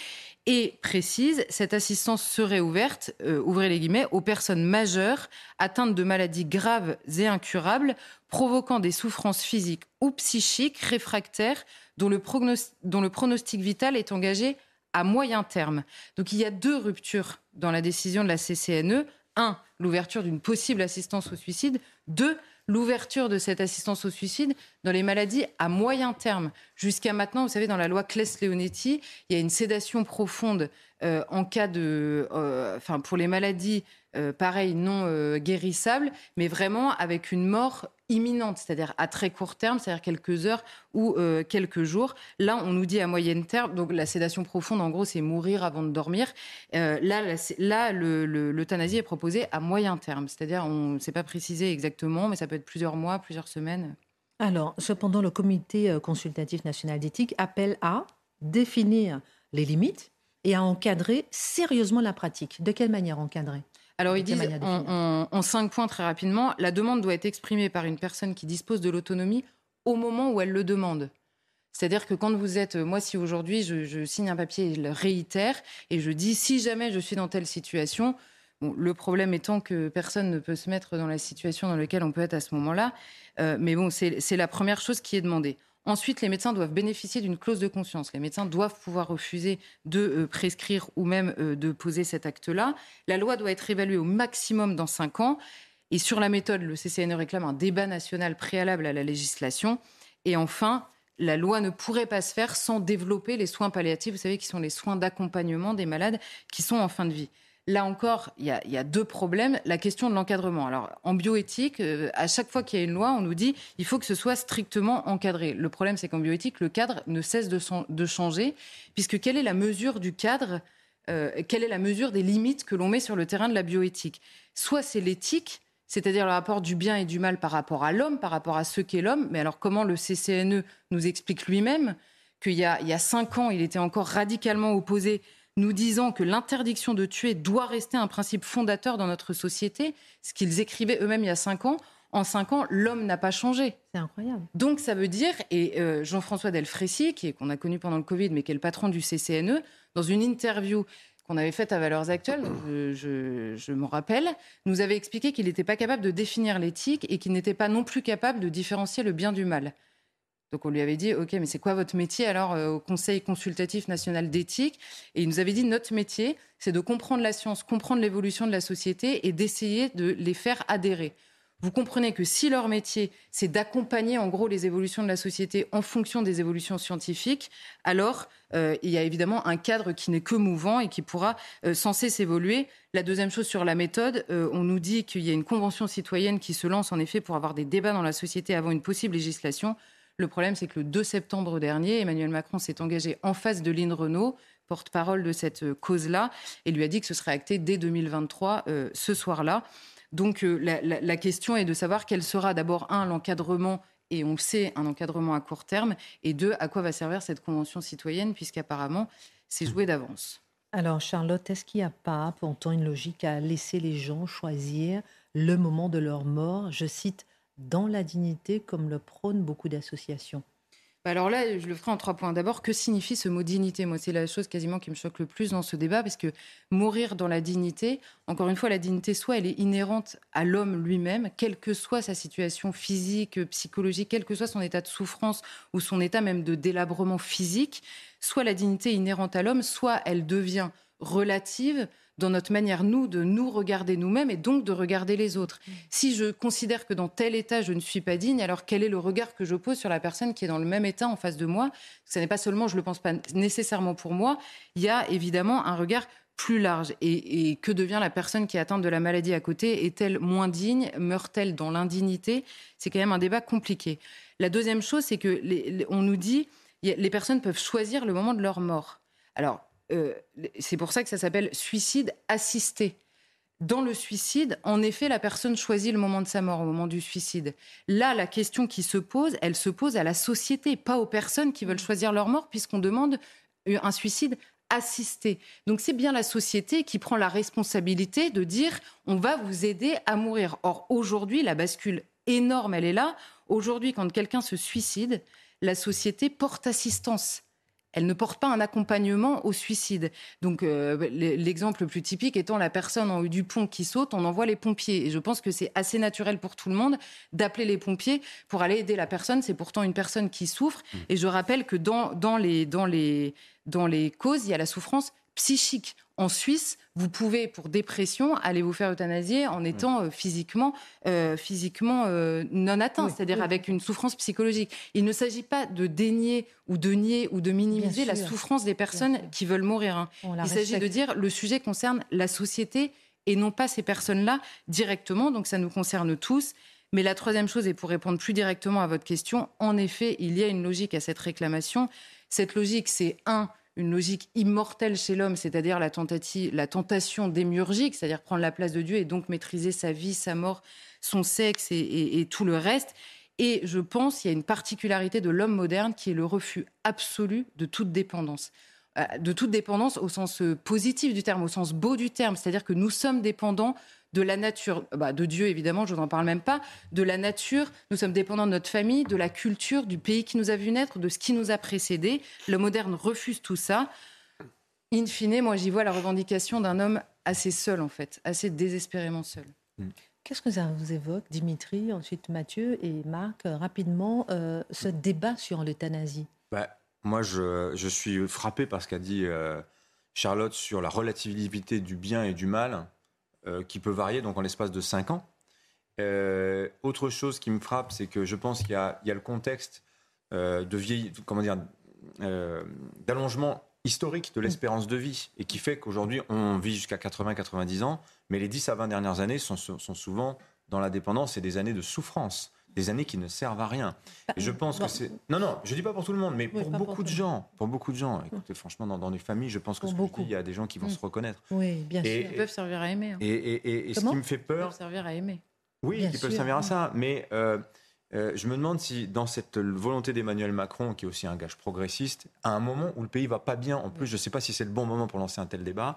et précise cette assistance serait ouverte, euh, ouvrez les guillemets, aux personnes majeures atteintes de maladies graves et incurables, provoquant des souffrances physiques ou psychiques réfractaires le, dont le pronostic vital est engagé à moyen terme. Donc il y a deux ruptures dans la décision de la CCNE. Un, l'ouverture d'une possible assistance au suicide. Deux, l'ouverture de cette assistance au suicide dans les maladies à moyen terme. Jusqu'à maintenant, vous savez, dans la loi Claes-Leonetti, il y a une sédation profonde euh, en cas de, euh, enfin, pour les maladies euh, pareil, non euh, guérissable, mais vraiment avec une mort imminente, c'est-à-dire à très court terme, c'est-à-dire quelques heures ou quelques jours. Là, on nous dit à moyen terme, donc la sédation profonde, en gros, c'est mourir avant de dormir. là, là, l'euthanasie est proposée à moyen terme, c'est-à-dire on ne sait pas préciser exactement, mais ça peut être plusieurs mois, plusieurs semaines. Alors, cependant, le Comité consultatif national d'éthique appelle à définir les limites et à encadrer sérieusement la pratique. De quelle manière encadrer? Alors ils disent en, cinq points très rapidement, la demande doit être exprimée par une personne qui dispose de l'autonomie au moment où elle le demande. C'est-à-dire que quand vous êtes, moi si aujourd'hui je, signe un papier et je le réitère et je dis si jamais je suis dans telle situation, le problème étant que personne ne peut se mettre dans la situation dans laquelle on peut être à ce moment-là, euh, mais bon c'est la première chose qui est demandée. Ensuite, les médecins doivent bénéficier d'une clause de conscience. Les médecins doivent pouvoir refuser de euh, prescrire ou même euh, de poser cet acte-là. La loi doit être évaluée au maximum dans cinq ans. Et sur la méthode, le CCNE réclame un débat national préalable à la législation. Et enfin, la loi ne pourrait pas se faire sans développer les soins palliatifs, vous savez, qui sont les soins d'accompagnement des malades qui sont en fin de vie. Là encore, il y, a, deux problèmes. La question de l'encadrement. Alors, en bioéthique, euh, à chaque fois qu'il y a une loi, on nous dit il faut que ce soit strictement encadré. Le problème, c'est qu'en bioéthique, le cadre ne cesse de, changer, puisque quelle est la mesure du cadre euh, Quelle est la mesure des limites que l'on met sur le terrain de la bioéthique? Soit c'est l'éthique, c'est-à-dire le rapport du bien et du mal par rapport à l'homme, par rapport à ce qu'est l'homme. Mais alors, comment le CCNE nous explique lui-même qu'il y, y a cinq ans, il était encore radicalement opposé nous disant que l'interdiction de tuer doit rester un principe fondateur dans notre société, ce qu'ils écrivaient eux-mêmes il y a cinq ans. En cinq ans, l'homme n'a pas changé. C'est incroyable. Donc ça veut dire, et euh, Jean-François Delfrécy, qui qu'on a connu pendant le Covid, mais qui est le patron du CCNE, dans une interview qu'on avait faite à Valeurs Actuelles, je, je m'en rappelle, nous avait expliqué qu'il n'était pas capable de définir l'éthique et qu'il n'était pas non plus capable de différencier le bien du mal. Donc on lui avait dit, OK, mais c'est quoi votre métier alors euh, au Conseil consultatif national d'éthique? Et il nous avait dit, notre métier, c'est de comprendre la science, comprendre l'évolution de la société et d'essayer de les faire adhérer. Vous comprenez que si leur métier, c'est d'accompagner en gros les évolutions de la société en fonction des évolutions scientifiques, alors euh, il y a évidemment un cadre qui n'est que mouvant et qui pourra euh, sans cesse évoluer. La deuxième chose sur la méthode, on nous dit qu'il y a une convention citoyenne qui se lance en effet pour avoir des débats dans la société avant une possible législation. Le problème, c'est que le 2 septembre dernier, Emmanuel Macron s'est engagé en face de Lynn Renault, porte-parole de cette euh, cause-là, et lui a dit que ce serait acté dès 2023, euh, ce soir-là. Donc euh, la, question est de savoir quel sera d'abord, un, l'encadrement et on le sait, un encadrement à court terme, et deux, à quoi va servir cette convention citoyenne, puisqu'apparemment, c'est joué d'avance. Alors, Charlotte, est-ce qu'il n'y a pas, pourtant, une logique à laisser les gens choisir le moment de leur mort? Je cite dans la dignité, comme le prônent beaucoup d'associations bah alors là, je le ferai en trois points. D'abord, que signifie ce mot dignité? Moi, c'est la chose quasiment qui me choque le plus dans ce débat, parce que mourir dans la dignité, encore une fois, la dignité, soit elle est inhérente à l'homme lui-même, quelle que soit sa situation physique, psychologique, quel que soit son état de souffrance ou son état même de délabrement physique, soit la dignité est inhérente à l'homme, soit elle devient relative dans notre manière, nous, de nous regarder nous-mêmes et donc de regarder les autres. Mm. Si je considère que dans tel état, je ne suis pas digne, alors quel est le regard que je pose sur la personne qui est dans le même état en face de moi? Ce n'est pas seulement, je ne le pense pas nécessairement pour moi, il y a évidemment un regard plus large. Et, que devient la personne qui est atteinte de la maladie à côté? Est-elle moins digne? Meurt-elle dans l'indignité? C'est quand même un débat compliqué. La deuxième chose, c'est que on nous dit les personnes peuvent choisir le moment de leur mort. Alors, euh, c'est pour ça que ça s'appelle suicide assisté. Dans le suicide, en effet, la personne choisit le moment de sa mort, au moment du suicide. Là, la question qui se pose, elle se pose à la société, pas aux personnes qui veulent choisir leur mort, puisqu'on demande un suicide assisté. Donc c'est bien la société qui prend la responsabilité de dire on va vous aider à mourir. Or aujourd'hui, la bascule énorme, elle est là. Aujourd'hui, quand quelqu'un se suicide, la société porte assistance elle ne porte pas un accompagnement au suicide. Donc euh, l'exemple le plus typique étant la personne en haut du pont qui saute, on envoie les pompiers. Et je pense que c'est assez naturel pour tout le monde d'appeler les pompiers pour aller aider la personne. C'est pourtant une personne qui souffre. Mmh. Et je rappelle que dans, dans, les, dans, les, dans les causes, il y a la souffrance psychique. En Suisse, vous pouvez, pour dépression, aller vous faire euthanasier en étant euh, physiquement, euh, physiquement euh, non atteint, c'est-à-dire avec une souffrance psychologique. Il ne s'agit pas de dénier ou de nier ou de minimiser la souffrance des personnes qui veulent mourir. Hein. Il s'agit de dire le sujet concerne la société et non pas ces personnes-là directement, donc ça nous concerne tous. Mais la troisième chose, et pour répondre plus directement à votre question, en effet, il y a une logique à cette réclamation. Cette logique, c'est un, une logique immortelle chez l'homme, c'est-à-dire la, tentation démiurgique, c'est-à-dire prendre la place de Dieu et donc maîtriser sa vie, sa mort, son sexe et, tout le reste. Et je pense qu'il y a une particularité de l'homme moderne qui est le refus absolu de toute dépendance euh, de toute dépendance au sens positif du terme, au sens beau du terme, c'est-à-dire que nous sommes dépendants de la nature, bah, de Dieu évidemment, je n'en parle même pas, de la nature, nous sommes dépendants de notre famille, de la culture, du pays qui nous a vu naître, de ce qui nous a précédés. Le moderne refuse tout ça. In fine, moi j'y vois la revendication d'un homme assez seul en fait, assez désespérément seul. Mm. Qu'est-ce que ça vous évoque, Dimitri, ensuite Mathieu et Marc, rapidement, euh, ce débat sur l'euthanasie? Bah, Moi, je, je, suis frappé par ce qu'a dit euh, Charlotte sur la relativité du bien et du mal. Euh, qui peut varier donc en l'espace de 5 ans. Euh, autre chose qui me frappe, c'est que je pense qu'il y, a le contexte euh, de vieille, comment dire, d'allongement historique de l'espérance de vie et qui fait qu'aujourd'hui on vit jusqu'à 80-90 ans, mais les 10 à 20 dernières années sont, sont souvent dans la dépendance et des années de souffrance des années qui ne servent à rien. Bah, et je pense que c'est. Non, non, je dis pas pour tout le monde, mais pour beaucoup de gens. Pour beaucoup de gens. Écoutez, franchement, dans, dans des familles, je pense que ce beaucoup. il y a des gens qui vont mm. se reconnaître. Oui, bien sûr. Ils peuvent servir à aimer. Hein. Et, ce qui me fait peur. Ils peuvent servir à aimer. Oui, ils peuvent servir à ça. Mais euh, euh, je me demande si, dans cette volonté d'Emmanuel Macron, qui est aussi un gage progressiste, à un moment où le pays va pas bien, en plus, je ne sais pas si c'est le bon moment pour lancer un tel débat,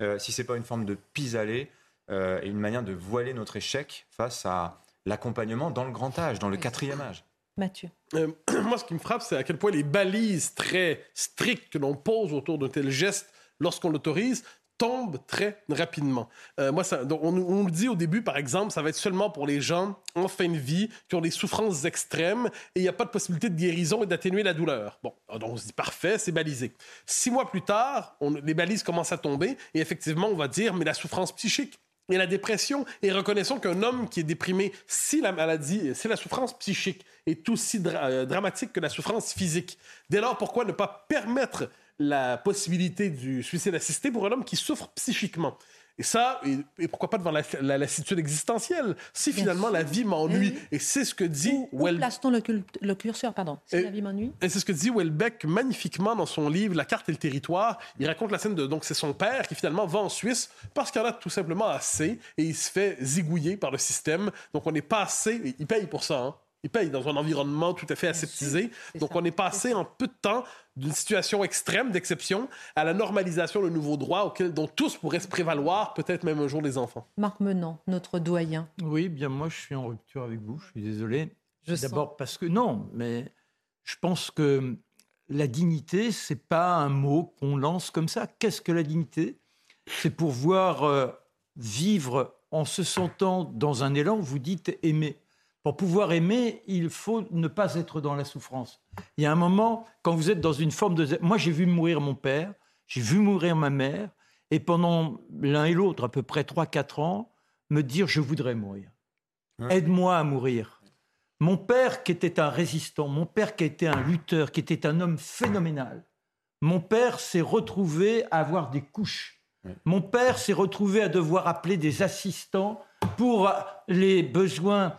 euh, si c'est pas une forme de pis-aller et une manière de voiler notre échec face à l'accompagnement dans le grand âge, dans le quatrième âge. Mathieu. Euh, moi, ce qui me frappe, c'est à quel point les balises très strictes que l'on pose autour d'un tel geste lorsqu'on l'autorise tombent très rapidement. Euh, moi, ça, on, on, dit au début, par exemple, ça va être seulement pour les gens en fin de vie qui ont des souffrances extrêmes et il n'y a pas de possibilité de guérison et d'atténuer la douleur. Bon, donc on se dit parfait, c'est balisé. Six mois plus tard, on, les balises commencent à tomber et effectivement, on va dire, mais la souffrance psychique, et la dépression, et reconnaissons qu'un homme qui est déprimé, si la maladie, si la souffrance psychique est aussi euh, dramatique que la souffrance physique, dès lors, pourquoi ne pas permettre la possibilité du suicide assisté pour un homme qui souffre psychiquement? Et ça, et, pourquoi pas devant la, la lassitude existentielle? Si finalement la vie m'ennuie, et c'est ce que dit où, où place-t-on le, le, curseur, pardon? Si la vie m'ennuie? Et c'est ce que dit Welbeck magnifiquement dans son livre La carte et le territoire. Il raconte la scène de donc c'est son père qui finalement va en Suisse parce qu'il en a tout simplement assez et il se fait zigouiller par le système. Donc on n'est pas assez, il paye pour ça. Hein ils payent dans un environnement tout à fait aseptisé. Donc, on est passé en peu de temps d'une situation extrême, d'exception, à la normalisation de nouveaux droits auxquels, dont tous pourraient se prévaloir, peut-être même un jour les enfants. Marc Menant, notre doyen. Oui, bien moi, je suis en rupture avec vous. Je suis désolé. D'abord parce que non, mais je pense que la dignité, c'est pas un mot qu'on lance comme ça. Qu'est-ce que la dignité? C'est pour voir euh, vivre en se sentant dans un élan. Vous dites aimer. Pour pouvoir aimer, il faut ne pas être dans la souffrance. Il y a un moment, quand vous êtes dans une forme de... Moi, j'ai vu mourir mon père, j'ai vu mourir ma mère, et pendant l'un et l'autre, à peu près 3-4 ans, me dire, je voudrais mourir. Aide-moi à mourir. Mon père, qui était un résistant, mon père qui était un lutteur, qui était un homme phénoménal, mon père s'est retrouvé à avoir des couches. Mon père s'est retrouvé à devoir appeler des assistants pour les besoins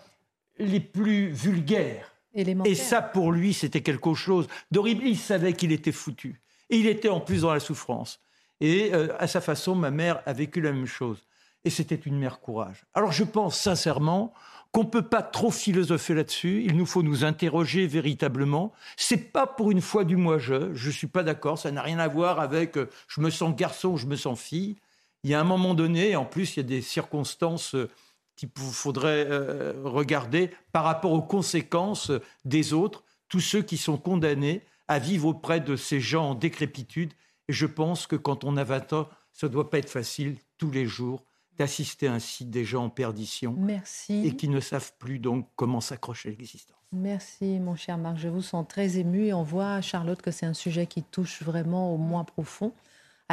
les plus vulgaires. Et ça, pour lui, c'était quelque chose d'horrible. Il savait qu'il était foutu. Et il était en plus dans la souffrance. Et euh, à sa façon, ma mère a vécu la même chose. Et c'était une mère courage. Alors je pense sincèrement qu'on ne peut pas trop philosopher là-dessus. Il nous faut nous interroger véritablement. C'est pas pour une fois du moi-je. Je suis pas d'accord. Ça n'a rien à voir avec euh, je me sens garçon je me sens fille. Il y a un moment donné, en plus, il y a des circonstances euh, qu'il faudrait euh, regarder par rapport aux conséquences des autres, tous ceux qui sont condamnés à vivre auprès de ces gens en décrépitude. Et je pense que quand on a 20 ans, ça ne doit pas être facile tous les jours d'assister ainsi des gens en perdition Merci. et qui ne savent plus donc comment s'accrocher à l'existence. Merci mon cher Marc, je vous sens très ému et on voit Charlotte que c'est un sujet qui touche vraiment au moins profond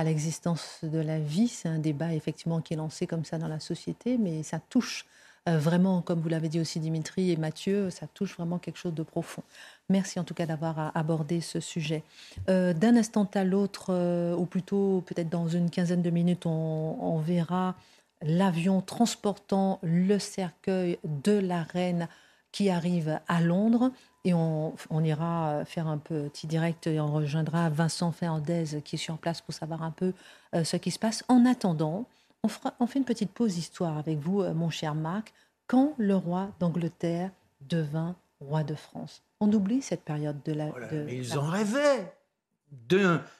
à l'existence de la vie. C'est un débat effectivement qui est lancé comme ça dans la société, mais ça touche euh, vraiment, comme vous l'avez dit aussi Dimitri et Mathieu, ça touche vraiment quelque chose de profond. Merci en tout cas d'avoir abordé ce sujet. Euh, d'un instant à l'autre, euh, ou plutôt peut-être dans une quinzaine de minutes, on verra l'avion transportant le cercueil de la reine qui arrive à Londres. Et on, ira faire un petit direct et on rejoindra Vincent Fernandez qui est sur place pour savoir un peu euh, ce qui se passe. En attendant, on, fera, on fait une petite pause histoire avec vous, euh, mon cher Marc. Quand le roi d'Angleterre devint roi de France? On oublie cette période de la. mais ils en rêvaient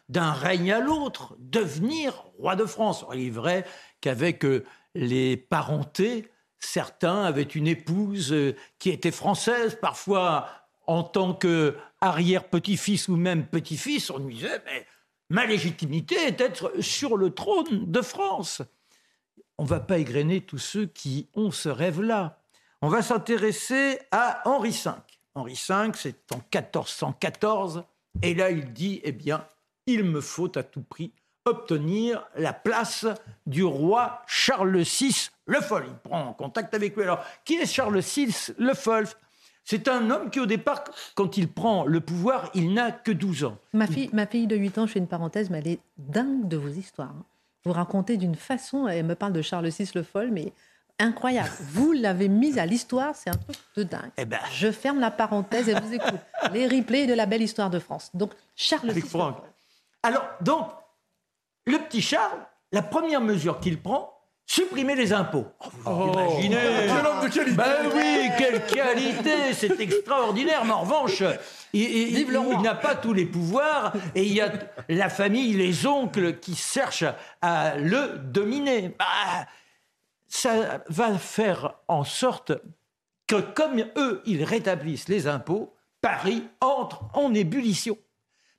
d'un règne à l'autre, devenir roi de France. Il est vrai qu'avec euh, les parentés, certains avaient une épouse qui était française, parfois en tant que arrière-petit-fils ou même petit-fils, on me disait, mais ma légitimité est d'être sur le trône de France. On ne va pas égrener tous ceux qui ont ce rêve-là. On va s'intéresser à Henri V. Henri V, c'est en 1414, et là il dit, eh bien, il me faut à tout prix obtenir la place du roi Charles VI le Foll. Il prend contact avec lui. Alors, qui est Charles VI le Foll? C'est un homme qui, au départ, quand il prend le pouvoir, il n'a que 12 ans. Ma fille, ma fille de 8 ans, je fais une parenthèse, mais elle est dingue de vos histoires. Hein. Vous racontez d'une façon, elle me parle de Charles VI le folle, mais incroyable. Vous l'avez mise à l'histoire, c'est un truc de dingue. Eh ben. Je ferme la parenthèse et vous écoute. Les replays de la belle histoire de France. Donc, Charles VI. Alors, donc, le petit Charles, la première mesure qu'il prend, supprimer les impôts. Oh, vous oh. imaginez Quel homme de qualité Ben oui, quelle qualité C'est extraordinaire, mais en revanche, il, n'a pas tous les pouvoirs et il y a la famille, les oncles qui cherchent à le dominer. Bah, ça va faire en sorte que comme eux, ils rétablissent les impôts, Paris entre en ébullition.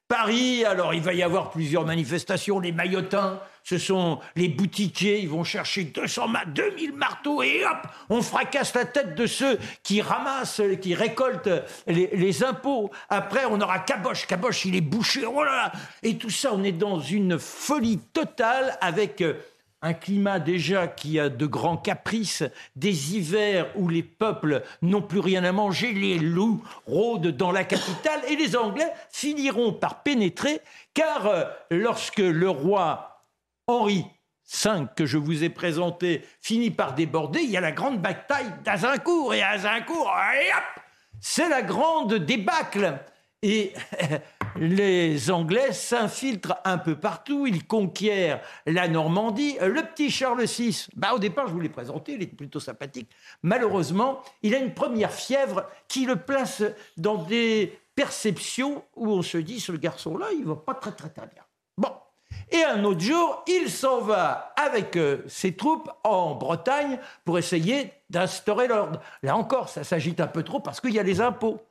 Paris, alors il va y avoir plusieurs manifestations, les maillotins, ce sont les boutiquiers, ils vont chercher 200 2000 marteaux et hop, on fracasse la tête de ceux qui ramassent, qui récoltent les, impôts. Après, on aura Caboche, Caboche, il est bouché, oh là là Et tout ça, on est dans une folie totale avec euh, un climat déjà qui a de grands caprices, des hivers où les peuples n'ont plus rien à manger, les loups rôdent dans la capitale et les Anglais finiront par pénétrer car euh, lorsque le roi Henri V que je vous ai présenté finit par déborder, il y a la grande bataille d'Azincourt. Et Azincourt, c'est la grande débâcle. Et les Anglais s'infiltrent un peu partout, ils conquièrent la Normandie. Le petit Charles VI, bah au départ je vous l'ai présenté, il est plutôt sympathique. Malheureusement, il a une première fièvre qui le place dans des perceptions où on se dit, ce garçon-là, il va pas très très très bien. Et un autre jour, il s'en va avec euh, ses troupes en Bretagne pour essayer d'instaurer l'ordre. Là encore, ça s'agite un peu trop parce qu'il y a les impôts.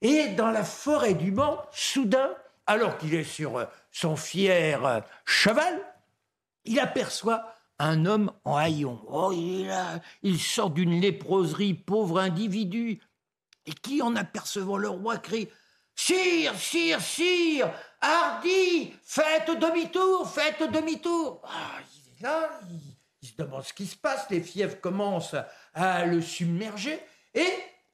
Et dans la forêt du Mans, soudain, alors qu'il est sur euh, son fier euh, cheval, il aperçoit un homme en haillons. Oh, il est là, il sort d'une léproserie, pauvre individu, et qui, en apercevant le roi, crie Sire, sire, sire, Hardy, faites demi-tour, faites demi-tour. Ah, il est là, il, se demande ce qui se passe, les fièvres commencent à le submerger, et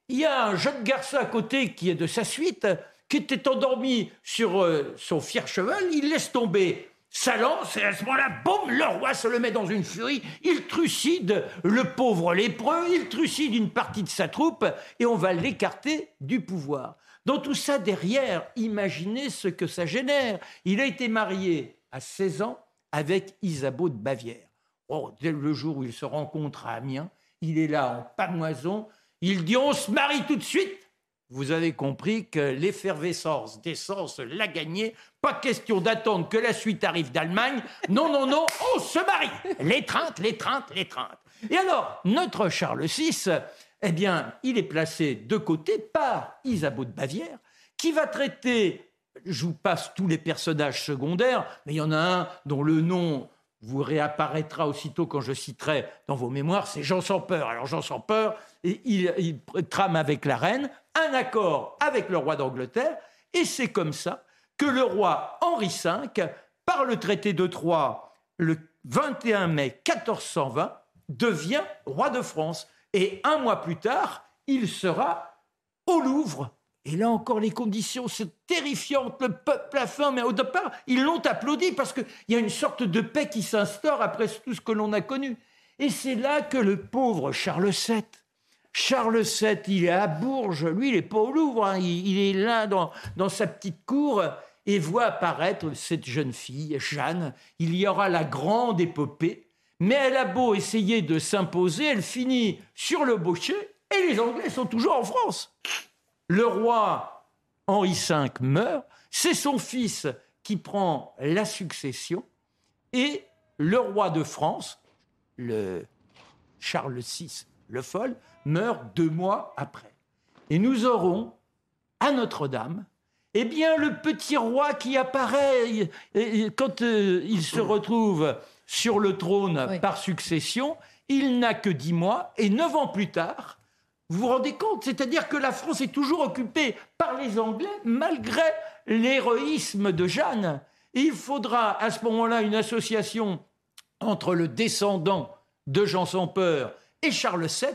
il y a un jeune garçon à côté qui est de sa suite, qui était endormi sur euh, son fier cheval, il laisse tomber sa lance, et à ce moment-là, boum, le roi se le met dans une furie, il trucide le pauvre lépreux, il trucide une partie de sa troupe, et on va l'écarter du pouvoir. Dans tout ça, derrière, imaginez ce que ça génère. Il a été marié à 16 ans avec Isabeau de Bavière. Oh, dès le jour où il se rencontre à Amiens, il est là en pamoison. Il dit On se marie tout de suite. Vous avez compris que l'effervescence d'essence l'a gagné. Pas question d'attendre que la suite arrive d'Allemagne. Non, non, non, on se marie. L'étreinte, l'étreinte, l'étreinte. Et alors, notre Charles VI, eh bien, il est placé de côté par Isabeau de Bavière, qui va traiter, je vous passe tous les personnages secondaires, mais il y en a un dont le nom vous réapparaîtra aussitôt quand je citerai dans vos mémoires, c'est Jean sans peur. Alors Jean sans peur, il, trame avec la reine un accord avec le roi d'Angleterre, et c'est comme ça que le roi Henri V, par le traité de Troyes le 21 mai 1420, devient roi de France. Et un mois plus tard, il sera au Louvre. Et là encore, les conditions sont terrifiantes. Le peuple a faim, mais au départ, ils l'ont applaudi parce qu'il y a une sorte de paix qui s'instaure après tout ce que l'on a connu. Et c'est là que le pauvre Charles VII, Charles VII, il est à Bourges, lui, il n'est pas au Louvre, hein. il, est là dans, dans sa petite cour et voit apparaître cette jeune fille, Jeanne. Il y aura la grande épopée mais elle a beau essayer de s'imposer, elle finit sur le boucher et les Anglais sont toujours en France. Le roi Henri V meurt, c'est son fils qui prend la succession et le roi de France, le Charles VI le Foll, meurt deux mois après. Et nous aurons à Notre-Dame eh bien, le petit roi qui apparaît quand euh, il se retrouve sur le trône par succession, il n'a que dix mois, et neuf ans plus tard, vous vous rendez compte C'est-à-dire que la France est toujours occupée par les Anglais, malgré l'héroïsme de Jeanne. il faudra à ce moment-là une association entre le descendant de Jean sans peur et Charles VII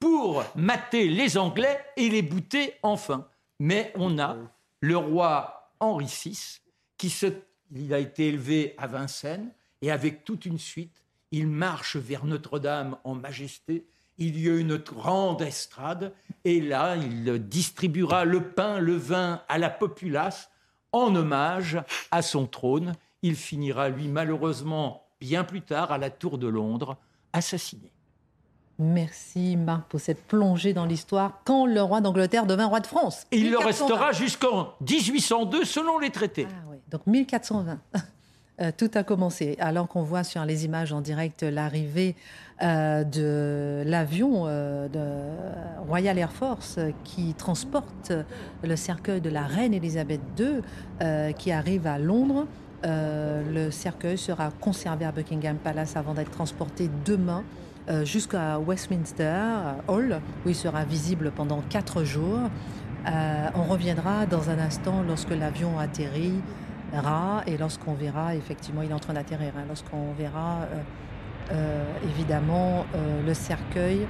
pour mater les Anglais et les bouter enfin. Mais on a le roi Henri VI qui se, il a été élevé à Vincennes et avec toute une suite, il marche vers Notre-Dame en majesté. Il y a une grande estrade et là, il distribuera le pain, le vin à la populace en hommage à son trône. Il finira, lui, malheureusement, bien plus tard, à la Tour de Londres, assassiné. Merci Marc pour cette plongée dans l'histoire quand le roi d'Angleterre devint roi de France? Et il le restera jusqu'en 1802 selon les traités. Ah oui, donc 1420. Euh, tout a commencé alors qu'on voit sur les images en direct l'arrivée euh, de l'avion euh, de Royal Air Force qui transporte le cercueil de la reine Elisabeth II qui arrive à Londres. le cercueil sera conservé à Buckingham Palace avant d'être transporté demain jusqu'à Westminster Hall, où il sera visible pendant quatre jours. On reviendra dans un instant lorsque l'avion et lorsqu'on verra, effectivement, il est en train d'atterrir, hein, lorsqu'on verra euh, évidemment le cercueil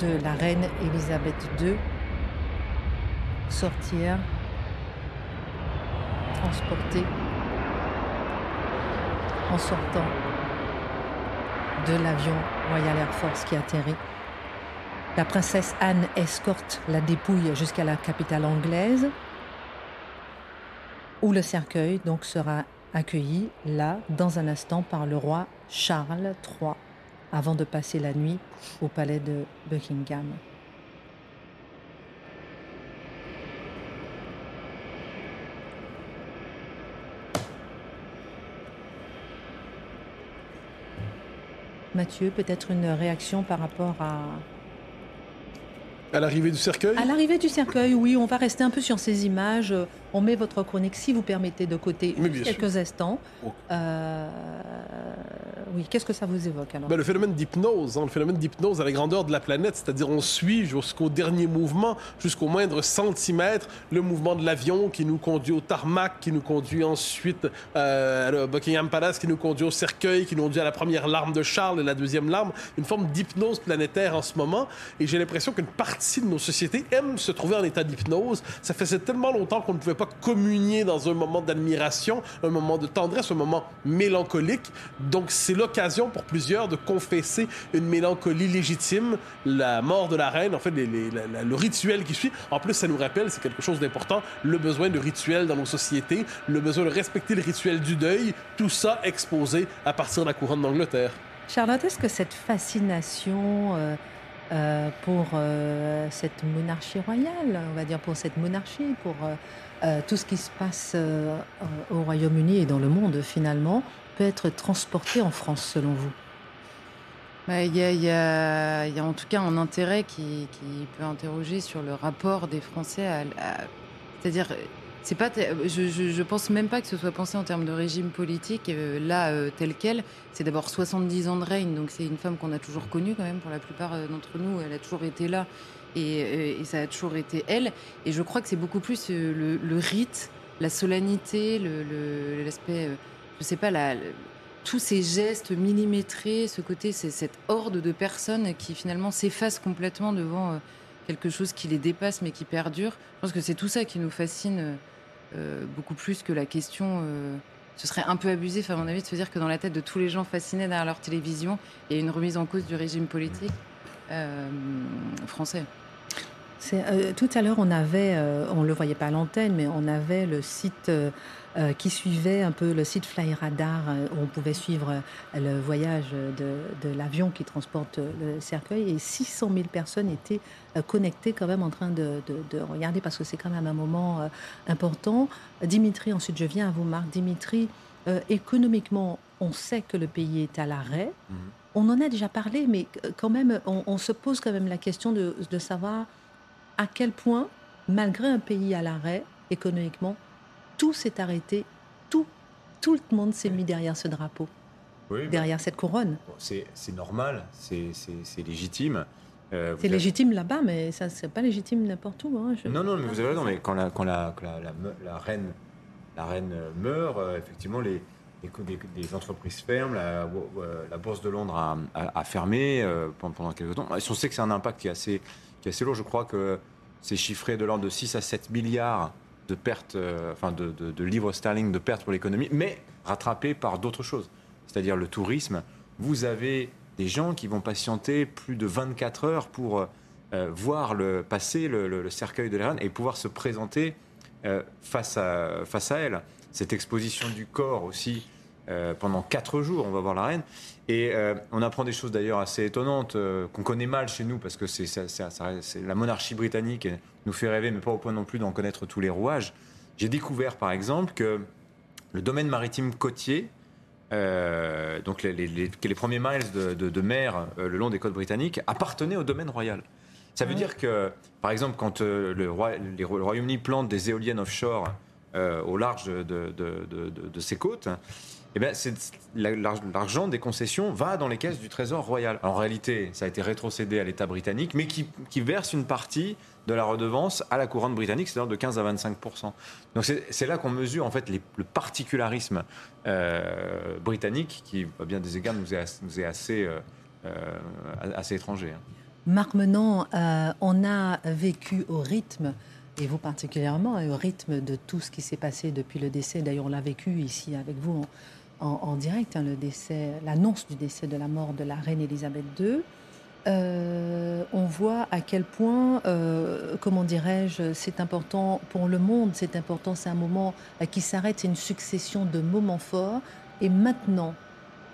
de la reine Elisabeth II sortir, transporter en sortant de l'avion Royal Air Force qui atterrit. La princesse Anne escorte la dépouille jusqu'à la capitale anglaise, où le cercueil donc sera accueilli là, dans un instant, par le roi Charles III, avant de passer la nuit au palais de Buckingham. Mathieu, peut-être une réaction par rapport à... À l'arrivée du cercueil? À l'arrivée du cercueil, oui, on va rester un peu sur ces images. On met votre chronique, si vous permettez, de côté quelques instants. Euh, oui, qu'est-ce que ça vous évoque alors ben, Le phénomène d'hypnose, hein, le phénomène d'hypnose à la grandeur de la planète, c'est-à-dire on suit jusqu'au dernier mouvement, jusqu'au moindre centimètre, le mouvement de l'avion qui nous conduit au tarmac, qui nous conduit ensuite euh, à Buckingham Palace, qui nous conduit au cercueil, qui nous conduit à la première larme de Charles et la deuxième larme, une forme d'hypnose planétaire en ce moment. Et j'ai l'impression qu'une partie de nos sociétés aime se trouver en état d'hypnose. Ça faisait tellement longtemps qu'on ne pouvait pas communier dans un moment d'admiration, un moment de tendresse, un moment mélancolique. Donc c'est l'occasion pour plusieurs de confesser une mélancolie légitime, la mort de la reine, en fait, le rituel qui suit. En plus, ça nous rappelle, c'est quelque chose d'important, le besoin de rituels dans nos sociétés, le besoin de respecter le rituel du deuil, tout ça exposé à partir de la couronne d'Angleterre. Charlotte, est-ce que cette fascination euh, euh, pour euh, cette monarchie royale, on va dire pour cette monarchie, pour tout ce qui se passe au Royaume-Uni et dans le monde finalement, peut être transporté en France selon vous? Il y, a, en tout cas un intérêt qui, peut interroger sur le rapport des Français c'est-à-dire c'est pas je, je, pense même pas que ce soit pensé en termes de régime politique euh, là euh, tel quel. C'est d'abord 70 ans de règne donc c'est une femme qu'on a toujours connue quand même pour la plupart euh, d'entre nous. Elle a toujours été là et, ça a toujours été elle et je crois que c'est beaucoup plus le, rite la solennité l'aspect le, je sais pas, tous ces gestes millimétrés, ce côté, cette horde de personnes qui finalement s'effacent complètement devant euh, quelque chose qui les dépasse mais qui perdure. Je pense que c'est tout ça qui nous fascine euh, beaucoup plus que la question. Euh, ce serait un peu abusé, à mon avis, de se dire que dans la tête de tous les gens fascinés derrière leur télévision, il y a une remise en cause du régime politique français. Tout à l'heure, on avait, on le voyait pas à l'antenne, mais on avait le site euh, qui suivait un peu le site Fly Radar, euh, où on pouvait suivre euh, le voyage de, l'avion qui transporte le cercueil. Et 600 000 personnes étaient connectées quand même en train de, regarder, parce que c'est quand même un moment important. Dimitri, ensuite je viens à vous, Marc. Dimitri, économiquement, on sait que le pays est à l'arrêt. Mhm. On en a déjà parlé, mais quand même, on, se pose quand même la question de, de savoir à quel point, malgré un pays à l'arrêt économiquement, tout s'est arrêté, tout, tout le monde s'est mis derrière ce drapeau, derrière bah, cette couronne. c'est normal, c'est légitime. Euh, c'est légitime là-bas, mais ça c'est pas légitime n'importe où. Hein, non, non, mais vous avez raison. Mais quand la, quand la, la, reine, la reine meurt, euh, effectivement, les, des, entreprises ferment, la, la, bourse de Londres a, fermé pendant quelques temps. On sait que c'est un impact qui est, assez, qui est assez lourd. Je crois que c'est chiffré de l'ordre de 6 à 7 milliards de pertes, enfin de, de livres sterling de pertes pour l'économie, mais rattrapé par d'autres choses, c'est-à-dire le tourisme. Vous avez des gens qui vont patienter plus de 24 heures pour euh, voir le, passer le, cercueil de la reine et pouvoir se présenter euh, face, à, face à elle. Cette exposition du corps aussi, euh, pendant quatre jours, on va voir la reine. Et on apprend des choses d'ailleurs assez étonnantes qu'on connaît mal chez nous parce que c'est la monarchie britannique nous fait rêver, mais pas au point non plus d'en connaître tous les rouages. J'ai découvert par exemple que le domaine maritime côtier, donc les, les, premiers miles de, de mer le long des côtes britanniques, appartenaient au domaine royal. Ça veut dire que, par exemple, quand euh, le, Royaume-Uni plante des éoliennes offshore euh, au large de, ses côtes, eh bien, l'argent des concessions va dans les caisses du Trésor royal. En réalité, ça a été rétrocédé à l'État britannique, mais qui, verse une partie de la redevance à la couronne britannique, c'est-à-dire de 15 à 25% Donc c'est là qu'on mesure en fait le particularisme euh, britannique, qui, à bien des égards, nous est, assez, assez étranger. Hein. Marc Menant, euh, on a vécu au rythme, et vous particulièrement, au rythme de tout ce qui s'est passé depuis le décès. D'ailleurs, on l'a vécu ici avec vous direct, hein, l'annonce du décès de la mort de la reine Elisabeth II. Euh, on voit à quel point, euh, comment dirais-je, c'est important pour le monde, c'est important, c'est un moment qui s'arrête, c'est une succession de moments forts. Et maintenant,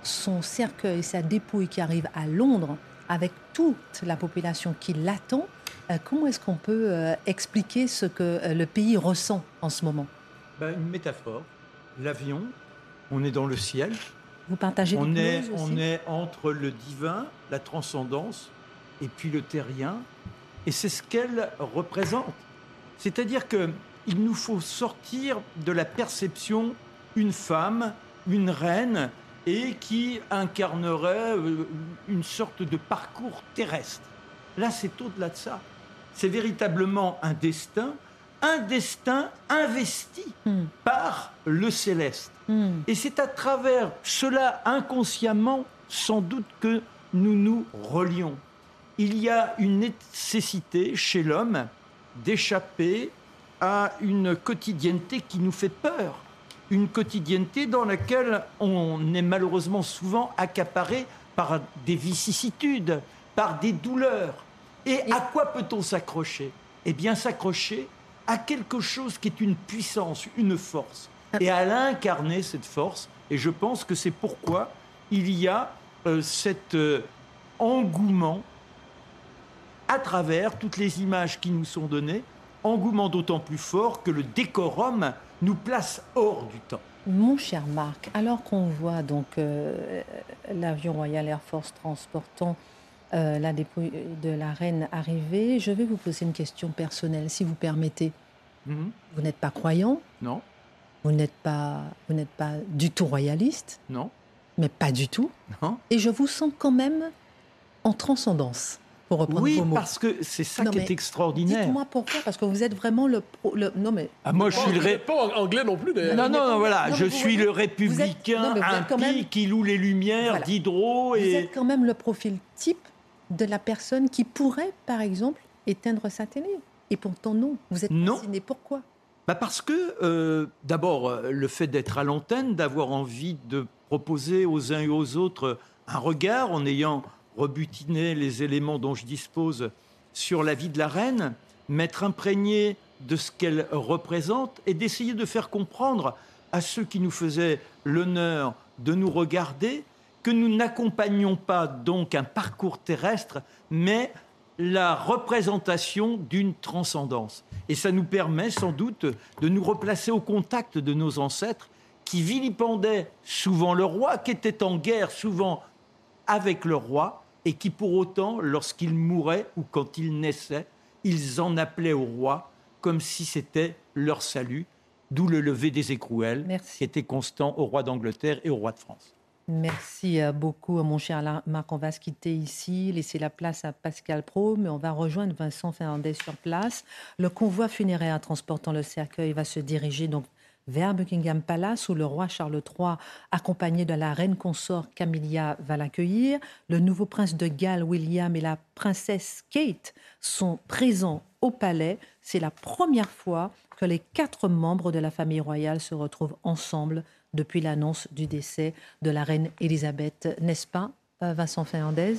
son cercueil, sa dépouille qui arrive à Londres, avec toute la population qui l'attend, euh, comment est-ce qu'on peut expliquer ce que le pays ressent en ce moment? Ben, Une métaphore. L'avion, on est dans le ciel. Vous partagez on est, On est entre le divin, la transcendance, et puis le terrien. Et c'est ce qu'elle représente. C'est-à-dire que il nous faut sortir de la perception une femme, une reine, et qui incarnerait euh, une sorte de parcours terrestre. Là, c'est au-delà de ça. C'est véritablement un destin, un destin investi hmm. par le céleste. Hmm. Et c'est à travers cela, inconsciemment, sans doute, que nous nous relions. Il y a une nécessité chez l'homme d'échapper à une quotidienneté qui nous fait peur une quotidienneté dans laquelle on est malheureusement souvent accaparé par des vicissitudes, par des douleurs. Et à quoi peut-on s'accrocher? Eh bien, s'accrocher à quelque chose qui est une puissance, une force. Et à l'incarner cette force. Et je pense que c'est pourquoi il y a euh, cet euh, engouement à travers toutes les images qui nous sont données, engouement d'autant plus fort que le décorum nous place hors du temps. Mon cher Marc, alors qu'on voit donc euh, l'avion Royal Air Force transportant euh, la dépouille de la reine arriver, je vais vous poser une question personnelle, si vous permettez. Mhm. Vous n'êtes pas croyant? Non. Vous n'êtes pas, vous n'êtes pas du tout royaliste? Non. Mais pas du tout? Non. Et je vous sens quand même en transcendance oui, parce que c'est ça qui est extraordinaire. Dites-moi pourquoi, parce que vous êtes vraiment le. non, mais. Ah, moi, je suis le. Pas anglais non plus, Non, non, non, voilà. je suis le républicain impie qui loue les lumières d'Hydro. Et... Vous êtes quand même le profil type de la personne qui pourrait, par exemple, éteindre sa télé. Et pourtant, non. Vous êtes non. fasciné. Pourquoi? Bah parce que, euh, d'abord, euh, le fait d'être à l'antenne, d'avoir envie de proposer aux uns et aux autres un regard en ayant rebutiner les éléments dont je dispose sur la vie de la reine, m'être imprégné de ce qu'elle représente et d'essayer de faire comprendre à ceux qui nous faisaient l'honneur de nous regarder que nous n'accompagnons pas donc un parcours terrestre, mais la représentation d'une transcendance. Et ça nous permet sans doute de nous replacer au contact de nos ancêtres qui vilipendaient souvent le roi, qui étaient en guerre souvent avec le roi, et qui pour autant, lorsqu'ils mouraient ou quand ils naissaient, ils en appelaient au roi comme si c'était leur salut, d'où le lever des écrouelles qui était constant au roi d'Angleterre et au roi de France. Merci euh, beaucoup, mon cher Marc. On va se quitter ici, laisser la place à Pascal Pro, mais on va rejoindre Vincent Fernandez sur place. Le convoi funéraire transportant le cercueil va se diriger donc vers Buckingham Palace où le roi Charles III, accompagné de la reine consort Camilla, va l'accueillir. Le nouveau prince de Galles, William, et la princesse Kate sont présents au palais. C'est la première fois que les quatre membres de la famille royale se retrouvent ensemble depuis l'annonce du décès de la reine Elisabeth, n'est-ce pas, Vincent Fernandez?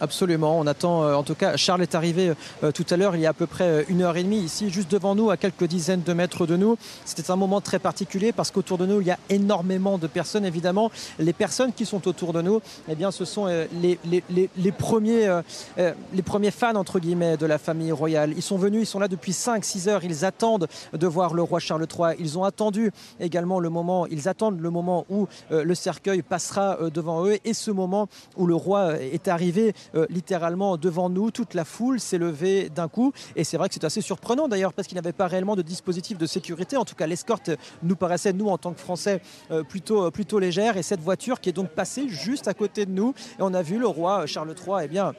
Absolument. On attend, euh, en tout cas, Charles est arrivé euh, tout à l'heure, il y a à peu près euh, une heure et demie, ici, juste devant nous, à quelques dizaines de mètres de nous. C'était un moment très particulier parce qu'autour de nous, il y a énormément de personnes, évidemment. Les personnes qui sont autour de nous, eh bien, ce sont les, premiers, les premiers fans, entre guillemets, de la famille royale. Ils sont venus, ils sont là depuis 5-6 heures, ils attendent de voir le roi Charles III. Ils ont attendu également le moment, ils attendent le moment où le cercueil passera devant eux et ce moment où le roi est arrivé euh, littéralement devant nous. Toute la foule s'est levée d'un coup. Et c'est vrai que c'est assez surprenant d'ailleurs parce qu'il n'avait pas réellement de dispositif de sécurité. En tout cas, l'escorte nous paraissait, nous, en tant que Français, euh, plutôt, euh, plutôt légère. Et cette voiture qui est donc passée juste à côté de nous. Et on a vu le roi Charles III, eh bien,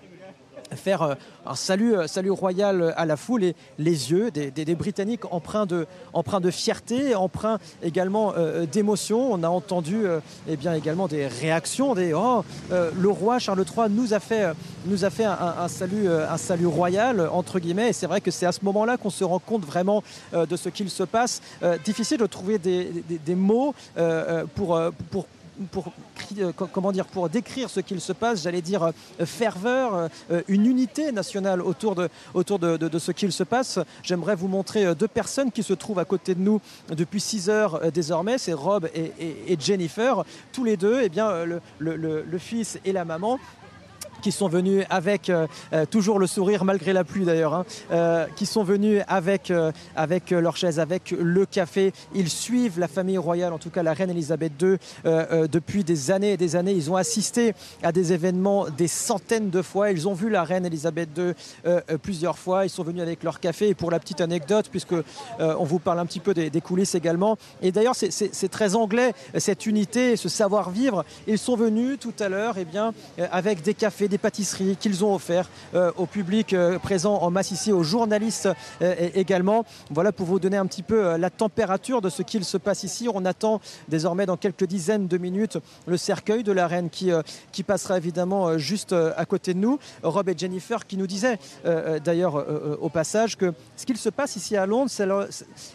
faire euh, un salut, euh, salut royal à la foule et les yeux des, Britanniques empreints de, empreints de fierté, empreints également euh, d'émotion. On a entendu eh bien, également des réactions, des oh, le roi Charles III nous a fait, nous a fait un, salut, un salut royal, entre guillemets, et c'est vrai que c'est à ce moment-là qu'on se rend compte vraiment de ce qu'il se passe. difficile de trouver des, des mots pour, pour pour, euh, comment dire, pour décrire ce qu'il se passe, j'allais dire euh, ferveur, euh, une unité nationale autour de, ce qu'il se passe. J'aimerais vous montrer deux personnes qui se trouvent à côté de nous depuis 6 heures désormais, c'est Rob et, Jennifer. Tous les deux, eh bien, le fils et la maman qui sont venus avec euh, euh, toujours le sourire malgré la pluie d'ailleurs, hein, euh, qui sont venus avec, avec leur chaise, avec le café. Ils suivent la famille royale, en tout cas la reine Elisabeth II, depuis des années et des années. Ils ont assisté à des événements des centaines de fois. Ils ont vu la reine Elisabeth II plusieurs fois. Ils sont venus avec leur café. Et pour la petite anecdote, puisque on vous parle un petit peu des, coulisses également. Et d'ailleurs, c'est très anglais cette unité, ce savoir-vivre. Ils sont venus tout à l'heure, eh bien, avec des cafés, des pâtisseries qu'ils ont offert euh, au public euh, présent en masse ici, aux journalistes euh, également. Voilà pour vous donner un petit peu la température de ce qu'il se passe ici. On attend désormais dans quelques dizaines de minutes le cercueil de la reine qui, qui passera évidemment juste à côté de nous. Rob et Jennifer qui nous disaient d'ailleurs au passage que ce qu'il se passe ici à Londres,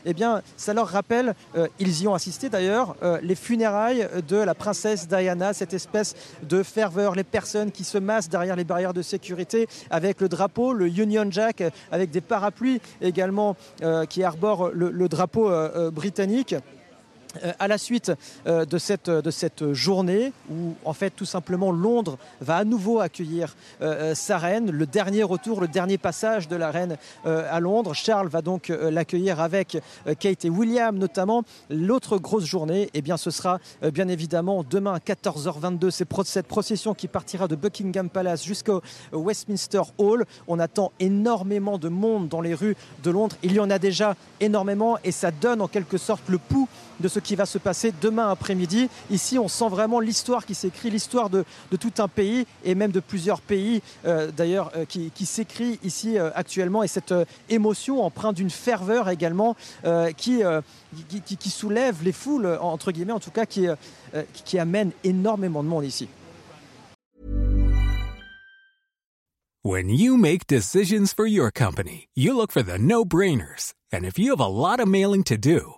eh bien, ça leur rappelle, ils y ont assisté d'ailleurs, les funérailles de la princesse Diana, cette espèce de ferveur, les personnes qui se massent derrière les barrières de sécurité avec le drapeau, le Union Jack, avec des parapluies également euh, qui arborent le, drapeau euh, euh, britannique. Euh, à la suite euh, de, cette, journée où en fait tout simplement Londres va à nouveau accueillir euh, sa reine, le dernier retour, le dernier passage de la reine à Londres. Charles va donc l'accueillir avec Kate et William notamment. L'autre grosse journée, eh bien, ce sera bien évidemment demain à 14h22. C'est cette procession qui partira de Buckingham Palace jusqu'au Westminster Hall. On attend énormément de monde dans les rues de Londres. Il y en a déjà énormément et ça donne en quelque sorte le pouls de ce qui va se passer demain après-midi. Ici, on sent vraiment l'histoire qui s'écrit, l'histoire de, tout un pays et même de plusieurs pays euh, d'ailleurs euh, qui, s'écrit ici euh, actuellement et cette émotion empreinte d'une ferveur également qui, qui, soulève les foules, entre guillemets en tout cas, qui, qui amène énormément de monde ici. When you make decisions for your company, you look for the no-brainers. And if you have a lot of mailing to do,